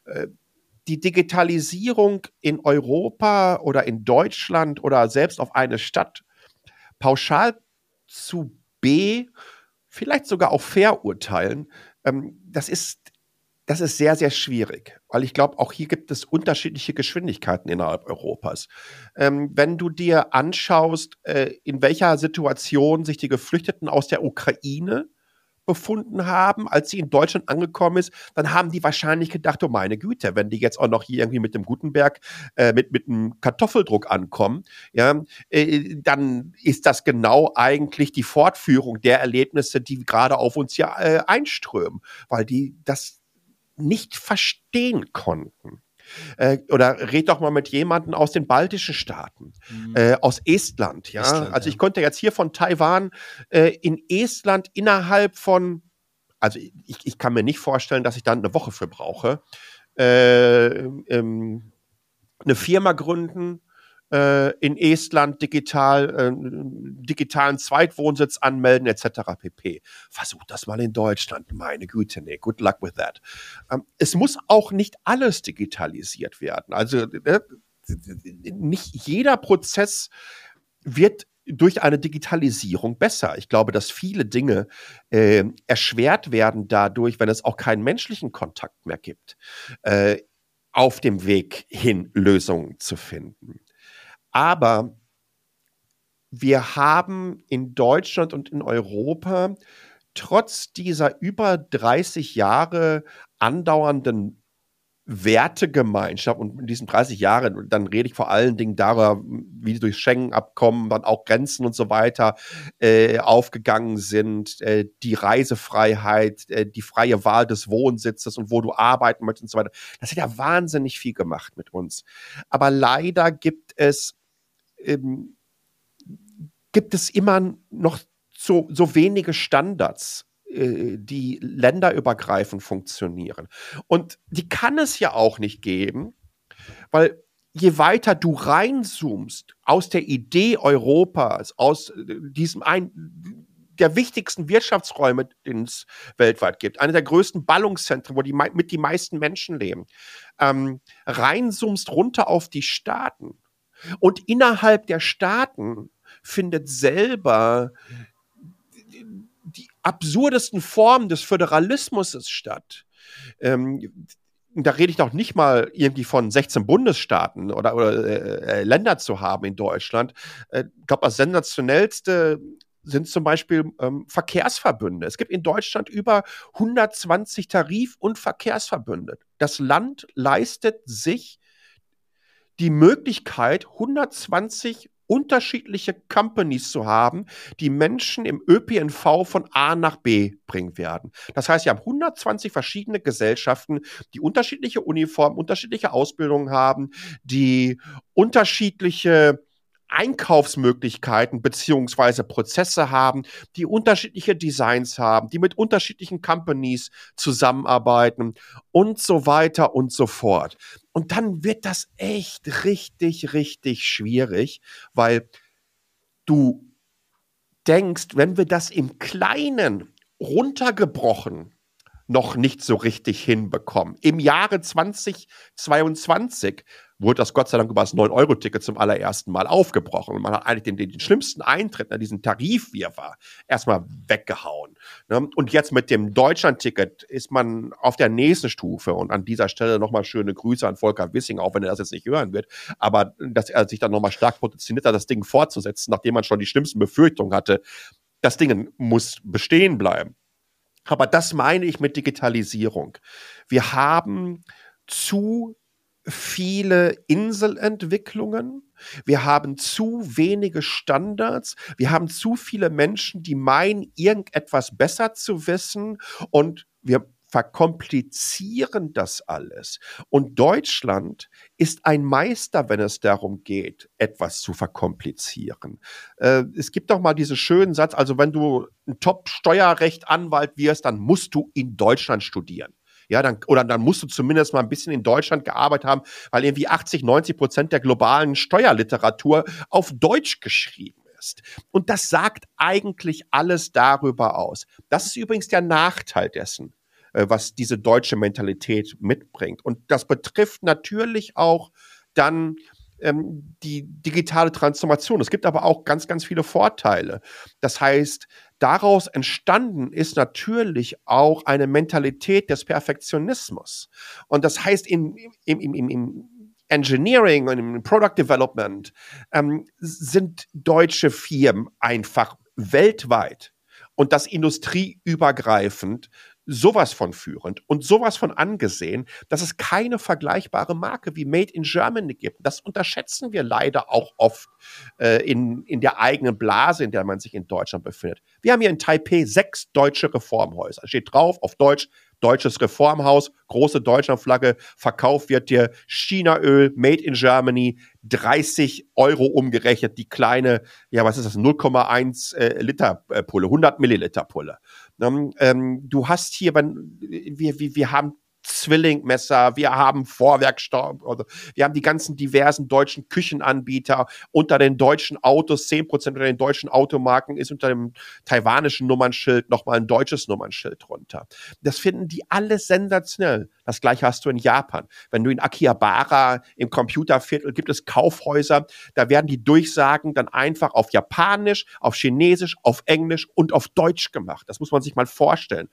Äh, die Digitalisierung in Europa oder in Deutschland oder selbst auf eine Stadt pauschal zu B, vielleicht sogar auch verurteilen, ähm, das ist das ist sehr, sehr schwierig, weil ich glaube, auch hier gibt es unterschiedliche Geschwindigkeiten innerhalb Europas. Ähm, wenn du dir anschaust, äh, in welcher Situation sich die Geflüchteten aus der Ukraine befunden haben, als sie in Deutschland angekommen ist, dann haben die wahrscheinlich gedacht, oh meine Güte, wenn die jetzt auch noch hier irgendwie mit dem Gutenberg, äh, mit, mit einem Kartoffeldruck ankommen, ja, äh, dann ist das genau eigentlich die Fortführung der Erlebnisse, die gerade auf uns ja äh, einströmen, weil die das nicht verstehen konnten. Äh, oder red doch mal mit jemandem aus den baltischen Staaten, mhm. äh, aus Estland. Ja? Estland, also ich konnte jetzt hier von Taiwan äh, in Estland innerhalb von, also ich, ich kann mir nicht vorstellen, dass ich dann eine Woche für brauche, äh, ähm, eine Firma gründen, äh, in Estland digital, äh, digitalen Zweitwohnsitz anmelden, etc. pp. Versucht das mal in Deutschland. Meine Güte, nee, good luck with that. Ähm, es muss auch nicht alles digitalisiert werden. Also äh, nicht jeder Prozess wird durch eine Digitalisierung besser. Ich glaube, dass viele Dinge äh, erschwert werden dadurch, wenn es auch keinen menschlichen Kontakt mehr gibt, äh, auf dem Weg hin Lösungen zu finden. Aber wir haben in Deutschland und in Europa trotz dieser über 30 Jahre andauernden Wertegemeinschaft und in diesen 30 Jahren, dann rede ich vor allen Dingen darüber, wie durch Schengen-Abkommen dann auch Grenzen und so weiter äh, aufgegangen sind, äh, die Reisefreiheit, äh, die freie Wahl des Wohnsitzes und wo du arbeiten möchtest und so weiter. Das hat ja wahnsinnig viel gemacht mit uns. Aber leider gibt es ähm, gibt es immer noch so, so wenige Standards, äh, die länderübergreifend funktionieren. Und die kann es ja auch nicht geben, weil je weiter du reinzoomst aus der Idee Europas, aus äh, diesem ein, der wichtigsten Wirtschaftsräume, den es weltweit gibt, einer der größten Ballungszentren, wo die mit die meisten Menschen leben, ähm, reinzoomst runter auf die Staaten, und innerhalb der Staaten findet selber die absurdesten Formen des Föderalismus statt. Ähm, da rede ich doch nicht mal irgendwie von 16 Bundesstaaten oder, oder äh, äh, Länder zu haben in Deutschland. Äh, ich glaube, das sensationellste sind zum Beispiel ähm, Verkehrsverbünde. Es gibt in Deutschland über 120 Tarif- und Verkehrsverbünde. Das Land leistet sich die Möglichkeit, 120 unterschiedliche Companies zu haben, die Menschen im ÖPNV von A nach B bringen werden. Das heißt, wir haben 120 verschiedene Gesellschaften, die unterschiedliche Uniformen, unterschiedliche Ausbildungen haben, die unterschiedliche Einkaufsmöglichkeiten beziehungsweise Prozesse haben, die unterschiedliche Designs haben, die mit unterschiedlichen Companies zusammenarbeiten und so weiter und so fort. Und dann wird das echt richtig, richtig schwierig, weil du denkst, wenn wir das im Kleinen runtergebrochen noch nicht so richtig hinbekommen. Im Jahre 2022 wurde das Gott sei Dank über das 9-Euro-Ticket zum allerersten Mal aufgebrochen. Und man hat eigentlich den, den, den schlimmsten Eintritt, diesen Tarifwirrwarr, erstmal weggehauen. Ne? Und jetzt mit dem Deutschland-Ticket ist man auf der nächsten Stufe. Und an dieser Stelle nochmal schöne Grüße an Volker Wissing, auch wenn er das jetzt nicht hören wird. Aber dass er sich dann nochmal stark positioniert hat, das Ding fortzusetzen, nachdem man schon die schlimmsten Befürchtungen hatte, das Ding muss bestehen bleiben. Aber das meine ich mit Digitalisierung. Wir haben zu viele Inselentwicklungen. Wir haben zu wenige Standards. Wir haben zu viele Menschen, die meinen, irgendetwas besser zu wissen. Und wir verkomplizieren das alles. Und Deutschland ist ein Meister, wenn es darum geht, etwas zu verkomplizieren. Äh, es gibt doch mal diesen schönen Satz, also wenn du ein Top-Steuerrecht-Anwalt wirst, dann musst du in Deutschland studieren. Ja, dann, oder dann musst du zumindest mal ein bisschen in Deutschland gearbeitet haben, weil irgendwie 80, 90 Prozent der globalen Steuerliteratur auf Deutsch geschrieben ist. Und das sagt eigentlich alles darüber aus. Das ist übrigens der Nachteil dessen, äh, was diese deutsche Mentalität mitbringt. Und das betrifft natürlich auch dann ähm, die digitale Transformation. Es gibt aber auch ganz, ganz viele Vorteile. Das heißt, daraus entstanden ist natürlich auch eine Mentalität des Perfektionismus. Und das heißt, im, im, im, im Engineering und im Product Development ähm, sind deutsche Firmen einfach weltweit und das industrieübergreifend sowas von führend und sowas von angesehen, dass es keine vergleichbare Marke wie Made in Germany gibt. Das unterschätzen wir leider auch oft äh, in, in der eigenen Blase, in der man sich in Deutschland befindet. Wir haben hier in Taipei sechs deutsche Reformhäuser. Steht drauf auf Deutsch deutsches Reformhaus, große Deutschlandflagge, verkauft wird dir Chinaöl, made in Germany, 30 Euro umgerechnet, die kleine, ja, was ist das, 0,1 äh, Liter äh, Pulle, 100 Milliliter Pulle. Ähm, ähm, du hast hier, wir, wir haben Zwillingmesser, wir haben Vorwerkstaub, also wir haben die ganzen diversen deutschen Küchenanbieter. Unter den deutschen Autos, 10% unter den deutschen Automarken ist unter dem taiwanischen Nummernschild nochmal ein deutsches Nummernschild drunter. Das finden die alles sensationell. Das gleiche hast du in Japan. Wenn du in Akihabara im Computerviertel gibt es Kaufhäuser, da werden die Durchsagen dann einfach auf Japanisch, auf Chinesisch, auf Englisch und auf Deutsch gemacht. Das muss man sich mal vorstellen.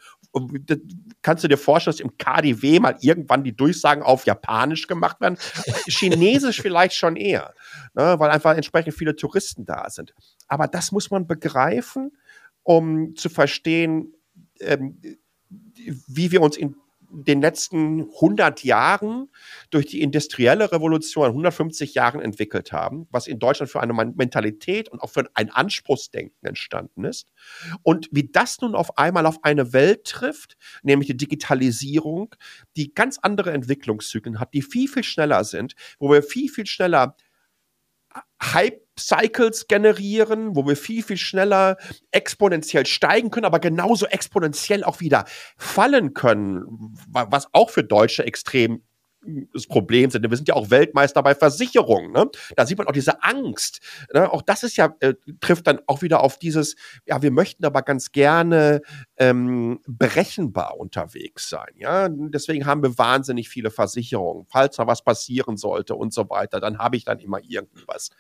Kannst du dir vorstellen, dass im KDW mal irgendwann die Durchsagen auf Japanisch gemacht werden? Chinesisch vielleicht schon eher, ne, weil einfach entsprechend viele Touristen da sind. Aber das muss man begreifen, um zu verstehen, ähm, wie wir uns in den letzten 100 Jahren durch die industrielle Revolution 150 Jahren entwickelt haben, was in Deutschland für eine Mentalität und auch für ein Anspruchsdenken entstanden ist. Und wie das nun auf einmal auf eine Welt trifft, nämlich die Digitalisierung, die ganz andere Entwicklungszyklen hat, die viel, viel schneller sind, wo wir viel, viel schneller Hype-Cycles generieren, wo wir viel, viel schneller exponentiell steigen können, aber genauso exponentiell auch wieder fallen können, was auch für Deutsche extrem das Problem sind. Wir sind ja auch Weltmeister bei Versicherungen. Ne? Da sieht man auch diese Angst. Ne? Auch das ist ja, äh, trifft dann auch wieder auf dieses, ja, wir möchten aber ganz gerne ähm, berechenbar unterwegs sein. Ja? Deswegen haben wir wahnsinnig viele Versicherungen. Falls da was passieren sollte und so weiter, dann habe ich dann immer irgendwas.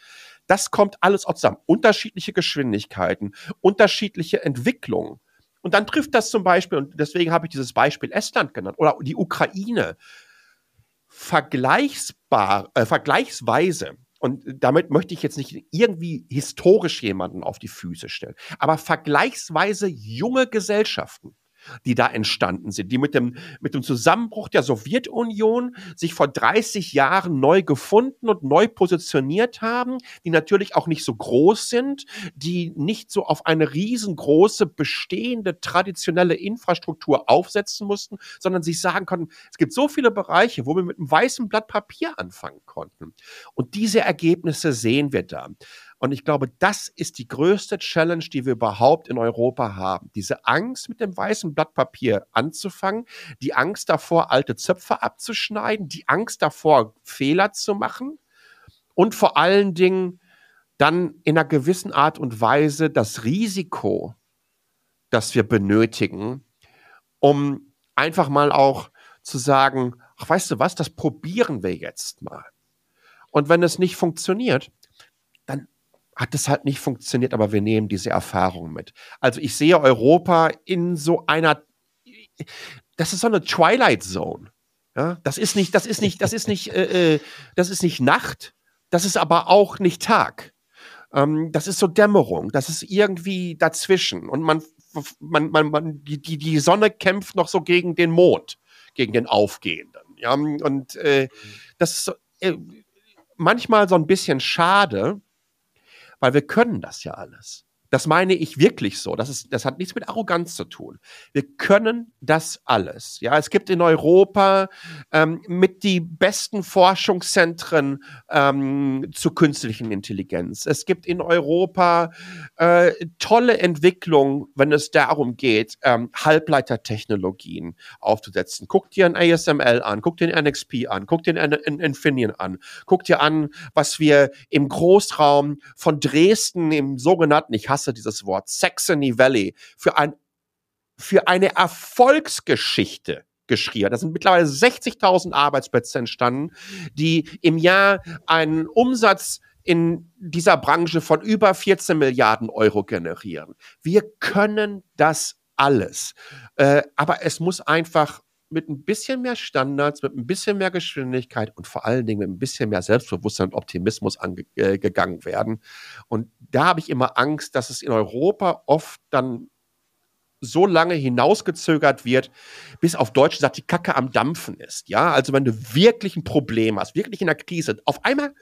Das kommt alles auch zusammen. Unterschiedliche Geschwindigkeiten, unterschiedliche Entwicklungen. Und dann trifft das zum Beispiel, und deswegen habe ich dieses Beispiel Estland genannt, oder die Ukraine vergleichsbar, äh, vergleichsweise, und damit möchte ich jetzt nicht irgendwie historisch jemanden auf die Füße stellen, aber vergleichsweise junge Gesellschaften die da entstanden sind, die mit dem, mit dem Zusammenbruch der Sowjetunion sich vor 30 Jahren neu gefunden und neu positioniert haben, die natürlich auch nicht so groß sind, die nicht so auf eine riesengroße bestehende traditionelle Infrastruktur aufsetzen mussten, sondern sich sagen konnten, es gibt so viele Bereiche, wo wir mit einem weißen Blatt Papier anfangen konnten. Und diese Ergebnisse sehen wir da. Und ich glaube, das ist die größte Challenge, die wir überhaupt in Europa haben. Diese Angst, mit dem weißen Blatt Papier anzufangen, die Angst davor, alte Zöpfe abzuschneiden, die Angst davor, Fehler zu machen und vor allen Dingen dann in einer gewissen Art und Weise das Risiko, das wir benötigen, um einfach mal auch zu sagen, ach, weißt du was, das probieren wir jetzt mal. Und wenn es nicht funktioniert, hat es halt nicht funktioniert, aber wir nehmen diese Erfahrung mit. Also ich sehe Europa in so einer, das ist so eine Twilight Zone. Ja, das ist nicht, das ist nicht, das ist nicht, äh, äh das ist nicht Nacht, das ist aber auch nicht Tag. Ähm, das ist so Dämmerung, das ist irgendwie dazwischen und man, man, man, man die, die, Sonne kämpft noch so gegen den Mond, gegen den Aufgehenden. Ja, und äh, das ist so, äh, manchmal so ein bisschen schade, weil wir können das ja alles. Das meine ich wirklich so. Das, ist, das hat nichts mit Arroganz zu tun. Wir können das alles. Ja, es gibt in Europa ähm, mit die besten Forschungszentren ähm, zu künstlichen Intelligenz. Es gibt in Europa äh, tolle Entwicklungen, wenn es darum geht, ähm, Halbleitertechnologien aufzusetzen. Guck dir ein ASML an, guck dir ein NXP an, guck dir ein Infineon an, guck dir an, was wir im Großraum von Dresden im sogenannten, ich hasse dieses Wort, Saxony Valley, für, ein, für eine Erfolgsgeschichte geschrieben. Da sind mittlerweile 60.000 Arbeitsplätze entstanden, die im Jahr einen Umsatz in dieser Branche von über 14 Milliarden Euro generieren. Wir können das alles. Äh, aber es muss einfach mit ein bisschen mehr Standards, mit ein bisschen mehr Geschwindigkeit und vor allen Dingen mit ein bisschen mehr Selbstbewusstsein und Optimismus angegangen äh, werden. Und da habe ich immer Angst, dass es in Europa oft dann so lange hinausgezögert wird, bis auf Deutsch gesagt die Kacke am Dampfen ist. Ja, also wenn du wirklich ein Problem hast, wirklich in der Krise, auf einmal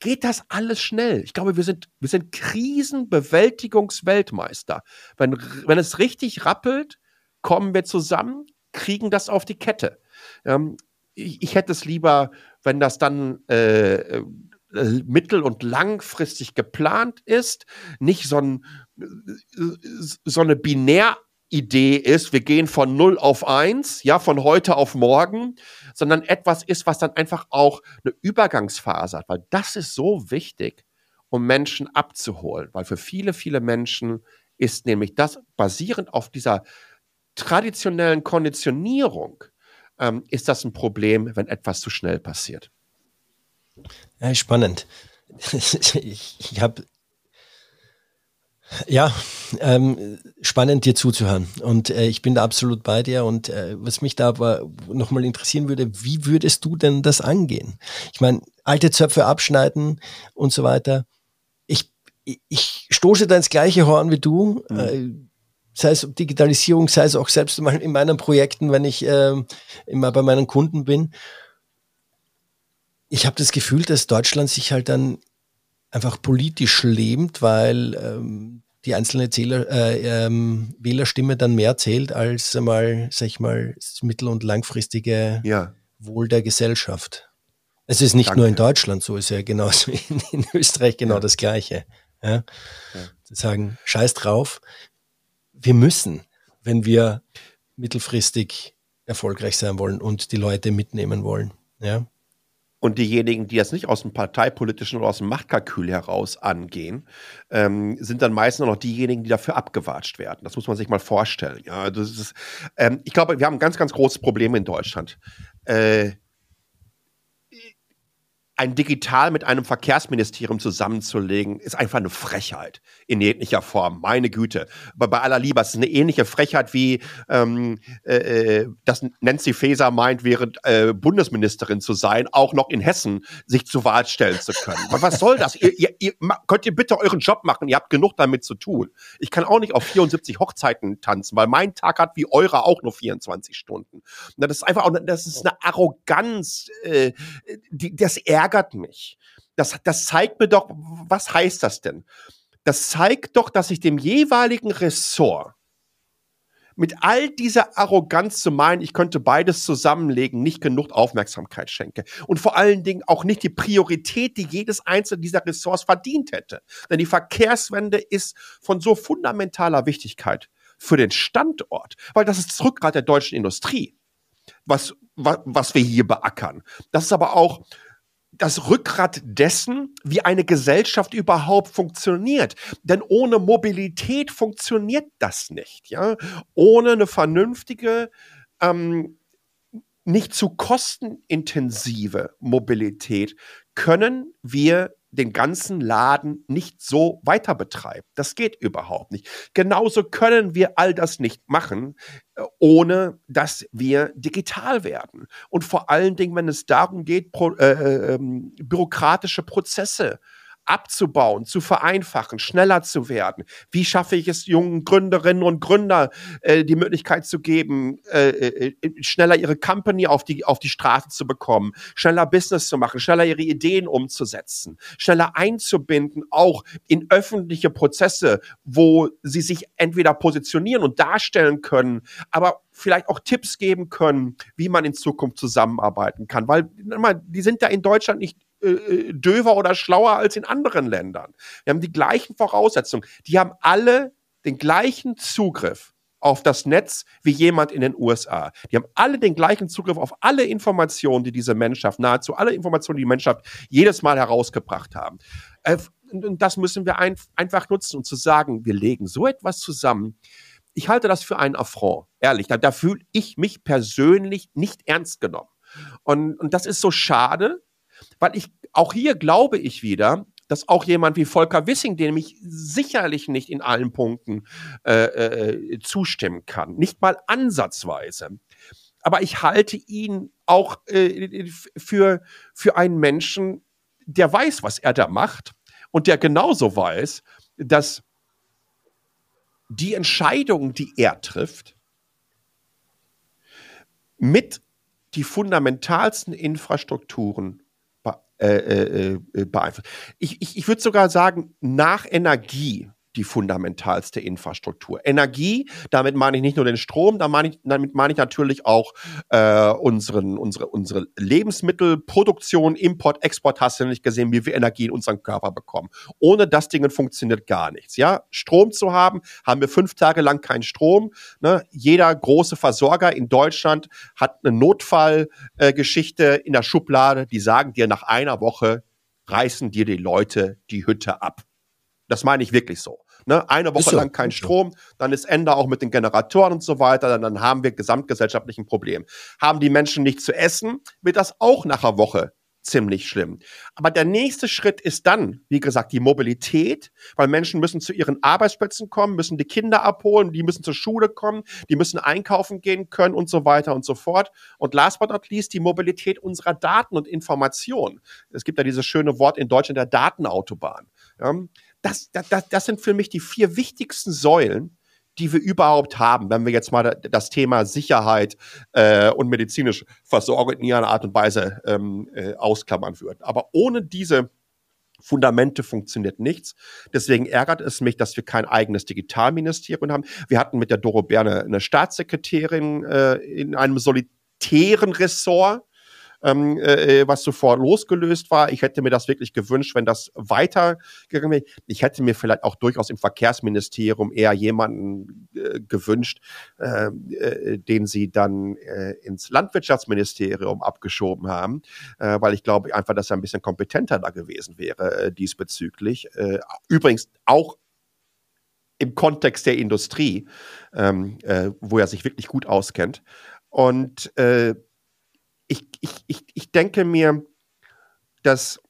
geht das alles schnell. Ich glaube, wir sind, wir sind Krisenbewältigungsweltmeister. Wenn, wenn es richtig rappelt, kommen wir zusammen, kriegen das auf die Kette. Ähm, ich, ich, hätte es lieber, wenn das dann äh, äh, mittel- und langfristig geplant ist, nicht so, ein, so eine Binäridee ist, wir gehen von 0 auf 1, ja, von heute auf morgen, sondern etwas ist, was dann einfach auch eine Übergangsphase hat, weil das ist so wichtig, um Menschen abzuholen, weil für viele, viele Menschen ist nämlich das basierend auf dieser traditionellen Konditionierung ähm, ist das ein Problem, wenn etwas zu schnell passiert. Ja, spannend. ich, ich habe ja, ähm, spannend dir zuzuhören. Und äh, ich bin da absolut bei dir. Und äh, was mich da aber nochmal interessieren würde, wie würdest du denn das angehen? Ich meine, alte Zöpfe abschneiden und so weiter. Ich, ich stoße da ins gleiche Horn wie du. Mhm. Sei es Digitalisierung, sei es auch selbst in meinen Projekten, wenn ich äh, immer bei meinen Kunden bin. Ich habe das Gefühl, dass Deutschland sich halt dann einfach politisch lähmt, weil ähm, die einzelne Zähler, äh, ähm, Wählerstimme dann mehr zählt als einmal, sag ich mal, das mittel- und langfristige ja. Wohl der Gesellschaft. Es ist nicht Danke. nur in Deutschland so, ist ja genauso in, in Österreich genau ja. das Gleiche. Ja? ja. Zu sagen, scheiß drauf, wir müssen, wenn wir mittelfristig erfolgreich sein wollen und die Leute mitnehmen wollen. Ja. Und diejenigen, die das nicht aus dem parteipolitischen oder aus dem Machtkalkül heraus angehen, ähm, sind dann meistens noch diejenigen, die dafür abgewatscht werden. Das muss man sich mal vorstellen. Ja, das ist, ähm, ich glaube, wir haben ein ganz, ganz großes Problem in Deutschland. Äh, ein Digital mit einem Verkehrsministerium zusammenzulegen, ist einfach eine Frechheit in jeglicher Form. Meine Güte. Aber bei aller Liebe, es ist eine ähnliche Frechheit wie ähm, äh, äh, dass Nancy Faeser meint, während äh, Bundesministerin zu sein, auch noch in Hessen sich zur Wahl stellen zu können. Was soll das? ihr, ihr, ihr, könnt ihr bitte euren Job machen? Ihr habt genug damit zu tun. Ich kann auch nicht auf 74 Hochzeiten tanzen, weil mein Tag hat wie eure auch nur 24 Stunden. Das ist einfach, das ist eine Arroganz, äh, die, das Ärger ärgert mich. Das, das zeigt mir doch, was heißt das denn? Das zeigt doch, dass ich dem jeweiligen Ressort mit all dieser Arroganz zu meinen, ich könnte beides zusammenlegen, nicht genug Aufmerksamkeit schenke. Und vor allen Dingen auch nicht die Priorität, die jedes einzelne dieser Ressorts verdient hätte. Denn die Verkehrswende ist von so fundamentaler Wichtigkeit für den Standort, weil das ist das Rückgrat der deutschen Industrie, was, was, was wir hier beackern. Das ist aber auch das Rückgrat dessen, wie eine Gesellschaft überhaupt funktioniert. Denn ohne Mobilität funktioniert das nicht. Ja? Ohne eine vernünftige, ähm, nicht zu kostenintensive Mobilität können wir den ganzen Laden nicht so weiter betreiben. Das geht überhaupt nicht. Genauso können wir all das nicht machen, äh, ohne dass wir digital werden. Und vor allen Dingen, wenn es darum geht, äh, äh, ähm, bürokratische Prozesse abzubauen, zu vereinfachen, schneller zu werden? Wie schaffe ich es jungen Gründerinnen und Gründer äh, die Möglichkeit zu geben, äh, äh, äh, schneller ihre Company auf die, auf die Straße zu bekommen, schneller Business zu machen, schneller ihre Ideen umzusetzen, schneller einzubinden, auch in öffentliche Prozesse, wo sie sich entweder positionieren und darstellen können, aber vielleicht auch Tipps geben können, wie man in Zukunft zusammenarbeiten kann. Weil die sind ja in Deutschland nicht äh, äh, döver oder schlauer als in anderen Ländern. Wir haben die gleichen Voraussetzungen. Die haben alle den gleichen Zugriff auf das Netz wie jemand in den USA. Die haben alle den gleichen Zugriff auf alle Informationen, die diese Menschheit, nahezu alle Informationen, die die Menschheit jedes Mal herausgebracht haben. Äh, und das müssen wir ein, einfach nutzen und zu sagen, wir legen so etwas zusammen. Ich halte das für einen Affront, ehrlich. Da, da fühle ich mich persönlich nicht ernst genommen. Und, und das ist so schade, weil ich, auch hier glaube ich wieder, dass auch jemand wie Volker Wissing, dem ich sicherlich nicht in allen Punkten äh, äh, zustimmen kann, nicht mal ansatzweise. Aber ich halte ihn auch äh, für, für einen Menschen, der weiß, was er da macht und der genauso weiß, dass die Entscheidungen, die er trifft, mit die fundamentalsten Infrastrukturen äh, äh, äh, beeinflusst. Ich, ich, ich würde sogar sagen, nach Energie die fundamentalste Infrastruktur. Energie, damit meine ich nicht nur den Strom, da meine ich, damit meine ich natürlich auch äh, unseren, unsere, unsere Lebensmittelproduktion, Import, Export, hast du nicht gesehen, wie wir Energie in unseren Körper bekommen. Ohne das Ding funktioniert gar nichts. Ja, Strom zu haben, haben wir fünf Tage lang keinen Strom. Ne? Jeder große Versorger in Deutschland hat eine Notfallgeschichte äh, in der Schublade, die sagen dir nach einer Woche reißen dir die Leute die Hütte ab. Das meine ich wirklich so. Ne? Eine Woche so. lang kein Strom, dann ist Ende auch mit den Generatoren und so weiter, dann, dann haben wir gesamtgesellschaftlich ein Problem. Haben die Menschen nichts zu essen, wird das auch nach einer Woche ziemlich schlimm. Aber der nächste Schritt ist dann, wie gesagt, die Mobilität, weil Menschen müssen zu ihren Arbeitsplätzen kommen, müssen die Kinder abholen, die müssen zur Schule kommen, die müssen einkaufen gehen können und so weiter und so fort. Und last but not least die Mobilität unserer Daten und Informationen. Es gibt ja dieses schöne Wort in Deutschland der Datenautobahn. Ja, das, das, das sind für mich die vier wichtigsten Säulen, die wir überhaupt haben, wenn wir jetzt mal das Thema Sicherheit äh, und medizinische Versorgung in ihrer Art und Weise ähm, äh, ausklammern würden. Aber ohne diese Fundamente funktioniert nichts. Deswegen ärgert es mich, dass wir kein eigenes Digitalministerium haben. Wir hatten mit der Doro Berne eine Staatssekretärin äh, in einem solitären Ressort, ähm, äh, äh, was sofort losgelöst war. Ich hätte mir das wirklich gewünscht, wenn das weitergegangen wäre. Ich hätte mir vielleicht auch durchaus im Verkehrsministerium eher jemanden äh, gewünscht, äh, äh, den sie dann äh, ins Landwirtschaftsministerium abgeschoben haben, äh, weil ich glaube einfach, dass er ein bisschen kompetenter da gewesen wäre äh, diesbezüglich. Äh, übrigens auch im Kontext der Industrie, ähm, äh, wo er sich wirklich gut auskennt. Und äh, ich, ich, ich, ich denke mir, dass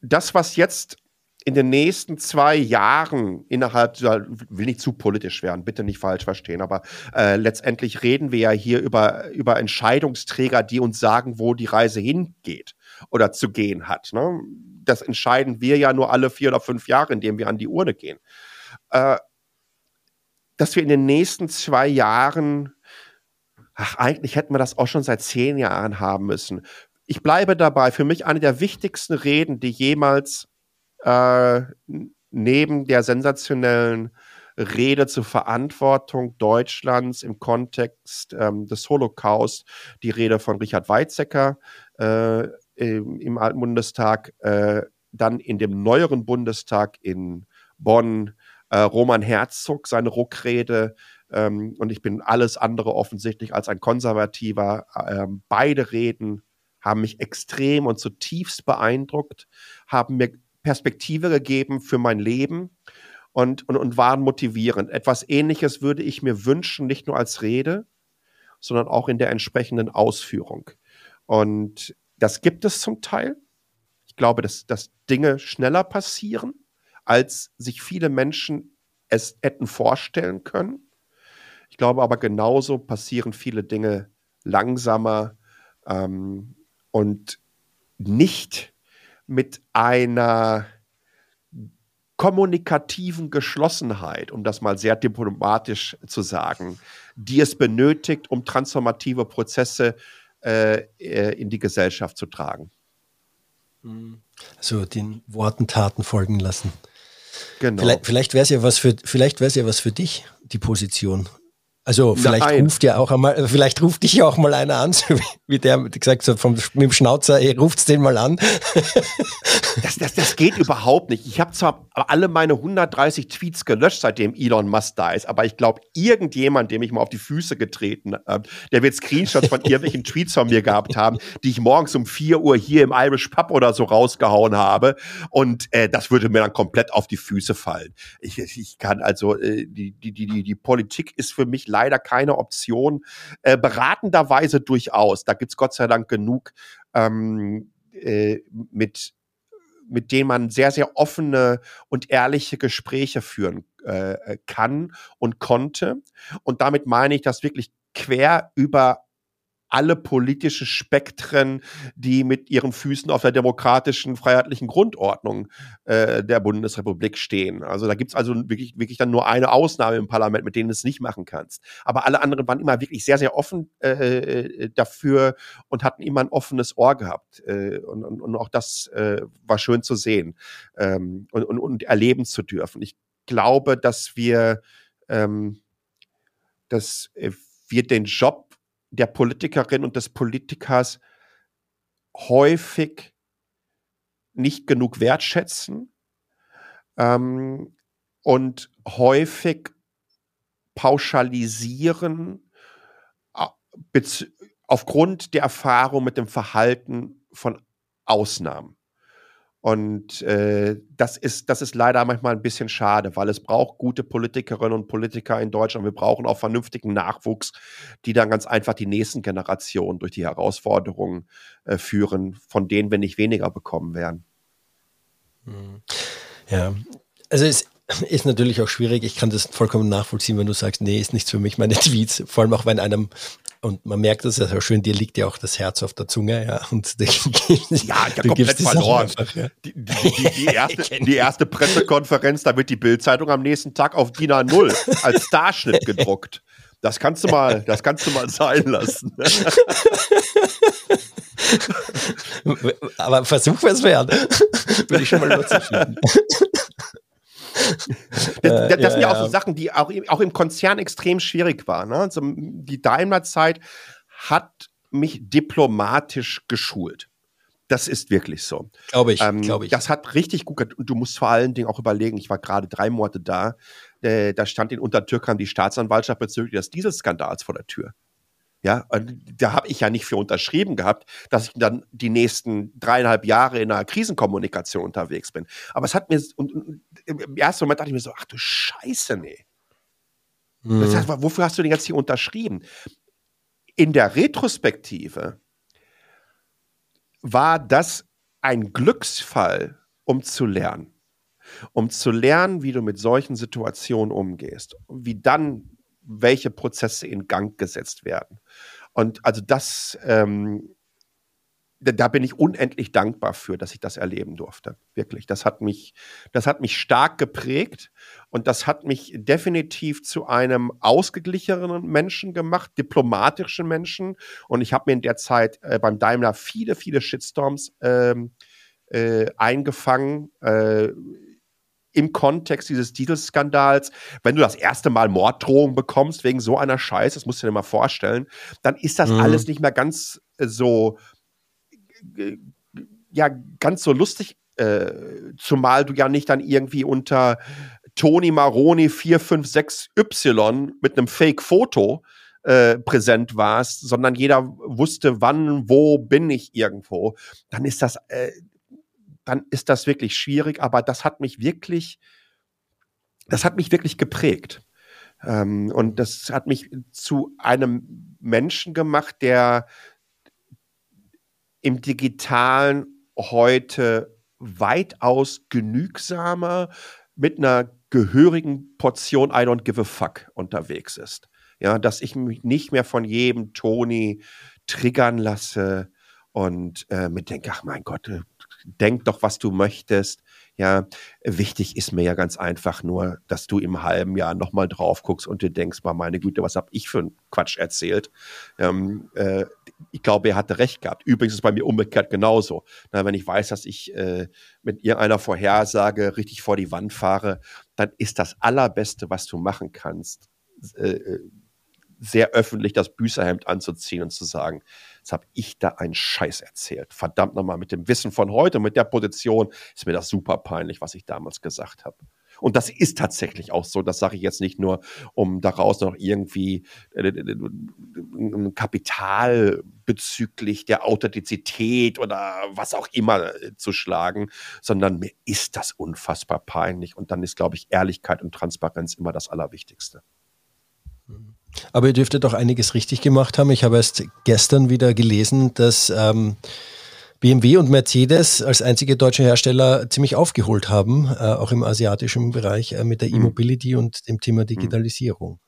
das, was jetzt in den nächsten zwei Jahren innerhalb, will nicht zu politisch werden, bitte nicht falsch verstehen, aber äh, letztendlich reden wir ja hier über, über Entscheidungsträger, die uns sagen, wo die Reise hingeht oder zu gehen hat. Ne? Das entscheiden wir ja nur alle vier oder fünf Jahre, indem wir an die Urne gehen. Äh, dass wir in den nächsten zwei Jahren ach, eigentlich hätten wir das auch schon seit zehn Jahren haben müssen. Ich bleibe dabei, für mich eine der wichtigsten Reden, die jemals äh, neben der sensationellen Rede zur Verantwortung Deutschlands im Kontext ähm, des Holocaust, die Rede von Richard Weizsäcker äh, im, im, Alten Bundestag, äh, dann in dem neueren Bundestag in Bonn äh, Roman Herzog, seine Ruckrede, ähm, und ich bin alles andere offensichtlich als ein Konservativer. Ähm, beide Reden haben mich extrem und zutiefst beeindruckt, haben mir Perspektive gegeben für mein Leben und, und, und waren motivierend. Etwas Ähnliches würde ich mir wünschen, nicht nur als Rede, sondern auch in der entsprechenden Ausführung. Und das gibt es zum Teil. Ich glaube, dass, dass Dinge schneller passieren, als sich viele Menschen es hätten vorstellen können. Ich glaube aber genauso passieren viele Dinge langsamer ähm, und nicht mit einer kommunikativen Geschlossenheit, um das mal sehr diplomatisch zu sagen, die es benötigt, um transformative Prozesse äh, äh in die Gesellschaft zu tragen. Also den Worten Taten folgen lassen. Genau. Vielleicht, vielleicht wäre es ja was für, vielleicht wäre es ja was für dich, die Position. Also vielleicht Nein. ruft ja auch einmal, vielleicht ruft dich ja auch mal einer an, so wie, der gesagt hat, vom, mit dem Schnauzer, ey, ruft's den mal an. das, das, das geht überhaupt nicht. Ich habe zwar alle meine 130 Tweets gelöscht, seitdem Elon Musk da ist, aber ich glaube, irgendjemand, dem ich mal auf die Füße getreten habe, der wird Screenshots von irgendwelchen Tweets von mir gehabt haben, die ich morgens um 4 Uhr hier im Irish Pub oder so rausgehauen habe. Und äh, das würde mir dann komplett auf die Füße fallen. Ich, ich kann also, äh, die, die, die, die Politik ist für mich leider keine Option. Äh, beratenderweise durchaus. Da gibt's Gott sei Dank genug ähm, äh, mit mit denen man sehr, sehr offene und ehrliche Gespräche führen äh, kann und konnte. Und damit meine ich das wirklich quer über alle politischen Spektren, die mit ihren Füßen auf der demokratischen, freiheitlichen Grundordnung äh, der Bundesrepublik stehen. Also da gibt's also wirklich, wirklich dann nur eine Ausnahme im Parlament, mit denen du es nicht machen kannst. Aber alle anderen waren immer wirklich sehr, sehr offen äh, äh, dafür und hatten immer ein offenes Ohr gehabt. Äh, und, und, und auch das äh, war schön zu sehen ähm, und, und, und erleben zu dürfen. Ich glaube, dass wir, ähm, dass wir den Job der Politikerin und des Politikers häufig nicht genug wertschätzen ähm, und häufig pauschalisieren aufgrund der Erfahrung mit dem Verhalten von Ausnahmen. Und äh, das, ist, das ist leider manchmal ein bisschen schade, weil es braucht gute Politikerinnen und Politiker in Deutschland. Wir brauchen auch vernünftigen Nachwuchs, die dann ganz einfach die nächsten Generationen durch die Herausforderungen äh, führen, von denen wir nicht weniger bekommen werden. Hm. Ja, also es ist natürlich auch schwierig. Ich kann das vollkommen nachvollziehen, wenn du sagst, nee, ist nichts für mich, meine Tweets. Vor allem auch, wenn einem und man merkt es ja so schön, dir liegt ja auch das Herz auf der Zunge, ja. Und du, ja, ich habe komplett verloren. Einfach, ja. die, die, die, die, erste, die erste Pressekonferenz, da wird die Bildzeitung am nächsten Tag auf DIN A0 als Starschnitt gedruckt. Das kannst du mal, das kannst du mal sein lassen. Aber versuch es wert. Will ich schon mal nutzen. Das, das, das sind ja, auch so Sachen, die auch, auch im Konzern extrem schwierig waren. Ne? Also die Daimler-Zeit hat mich diplomatisch geschult. Das ist wirklich so. Glaube ich, ähm, glaube ich. Das hat richtig gut, und du musst vor allen Dingen auch überlegen, ich war gerade drei Monate da, äh, da stand in Untertürkheim die Staatsanwaltschaft bezüglich des Dieselskandals vor der Tür. Ja, da habe ich ja nicht für unterschrieben gehabt, dass ich dann die nächsten dreieinhalb Jahre in einer Krisenkommunikation unterwegs bin. Aber es hat mir, und, und im ersten Moment dachte ich mir so, ach du Scheiße, nee. Mhm. Das heißt, wofür hast du denn jetzt hier unterschrieben? In der Retrospektive war das ein Glücksfall, um zu lernen. Um zu lernen, wie du mit solchen Situationen umgehst. Wie dann welche Prozesse in Gang gesetzt werden. Und also das, ähm, da bin ich unendlich dankbar für, dass ich das erleben durfte. Wirklich. Das hat mich, das hat mich stark geprägt und das hat mich definitiv zu einem ausgeglichenen Menschen gemacht, diplomatischen Menschen. Und ich habe mir in der Zeit äh, beim Daimler viele, viele Shitstorms ähm, äh, eingefangen. Äh, im Kontext dieses Dieselskandals, wenn du das erste Mal Morddrohungen bekommst wegen so einer Scheiße, das musst du dir mal vorstellen, dann ist das mhm. alles nicht mehr ganz äh, so, ja, ganz so lustig, äh, zumal du ja nicht dann irgendwie unter Tony Maroni 456Y mit einem Fake-Foto äh, präsent warst, sondern jeder wusste, wann, wo bin ich irgendwo, dann ist das, äh, dann ist das wirklich schwierig, aber das hat mich wirklich, das hat mich wirklich geprägt. Ähm, und das hat mich zu einem Menschen gemacht, der im digitalen heute weitaus genügsamer mit einer gehörigen Portion I don't give a fuck unterwegs ist. Ja, dass ich mich nicht mehr von jedem Toni triggern lasse und äh, mir denke, ach mein Gott, äh, denk doch, was du möchtest. Ja, wichtig ist mir ja ganz einfach nur, dass du im halben Jahr nochmal drauf guckst und dir denkst, mal meine Güte, was habe ich für einen Quatsch erzählt. Ähm, äh, ich glaube, er hatte recht gehabt. Übrigens ist es bei mir umgekehrt genauso. Na, wenn ich weiß, dass ich äh, mit irgendeiner Vorhersage richtig vor die Wand fahre, dann ist das Allerbeste, was du machen kannst, äh, äh sehr öffentlich das Büßerhemd anzuziehen und zu sagen, jetzt habe ich da einen Scheiß erzählt. Verdammt nochmal, mit dem Wissen von heute, mit der Position ist mir das super peinlich, was ich damals gesagt habe. Und das ist tatsächlich auch so. Das sage ich jetzt nicht nur, um daraus noch irgendwie äh, äh, äh, ein Kapital bezüglich der Authentizität oder was auch immer zu schlagen, sondern mir ist das unfassbar peinlich. Und dann ist, glaube ich, Ehrlichkeit und Transparenz immer das Allerwichtigste. Aber ihr dürftet doch einiges richtig gemacht haben. Ich habe erst gestern wieder gelesen, dass ähm, BMW und Mercedes als einzige deutsche Hersteller ziemlich aufgeholt haben, äh, auch im asiatischen Bereich äh, mit der mhm. E-Mobility und dem Thema mhm. Digitalisierung.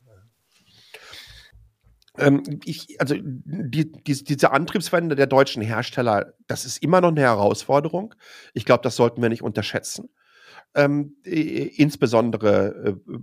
Ähm, ich, also die, die, diese Antriebswende der deutschen Hersteller, das ist immer noch eine Herausforderung. Ich glaube, das sollten wir nicht unterschätzen. Ähm, insbesondere äh,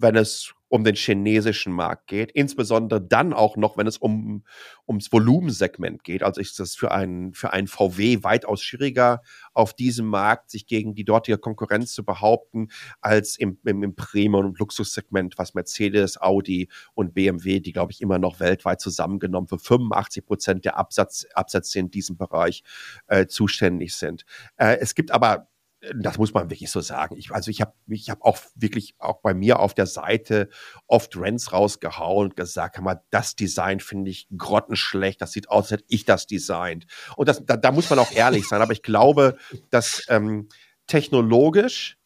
wenn es um den chinesischen Markt geht, insbesondere dann auch noch, wenn es um ums Volumensegment geht. Also ist es für einen für einen VW weitaus schwieriger auf diesem Markt sich gegen die dortige Konkurrenz zu behaupten als im, im, im Premium- und Luxussegment, was Mercedes, Audi und BMW, die glaube ich immer noch weltweit zusammengenommen für 85 Prozent der Absatz, Absätze in diesem Bereich äh, zuständig sind. Äh, es gibt aber das muss man wirklich so sagen. Ich, also ich habe ich hab auch wirklich auch bei mir auf der Seite oft Rents rausgehauen und gesagt, hör mal, das Design finde ich grottenschlecht. Das sieht aus, als hätte ich das designt. Und das, da, da muss man auch ehrlich sein. Aber ich glaube, dass ähm, technologisch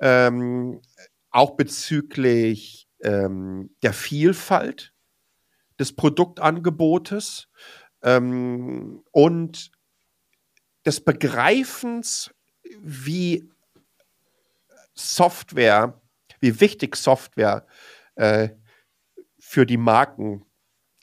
ähm, auch bezüglich ähm, der Vielfalt des Produktangebotes ähm, und des Begreifens wie Software, wie wichtig Software äh, für die Marken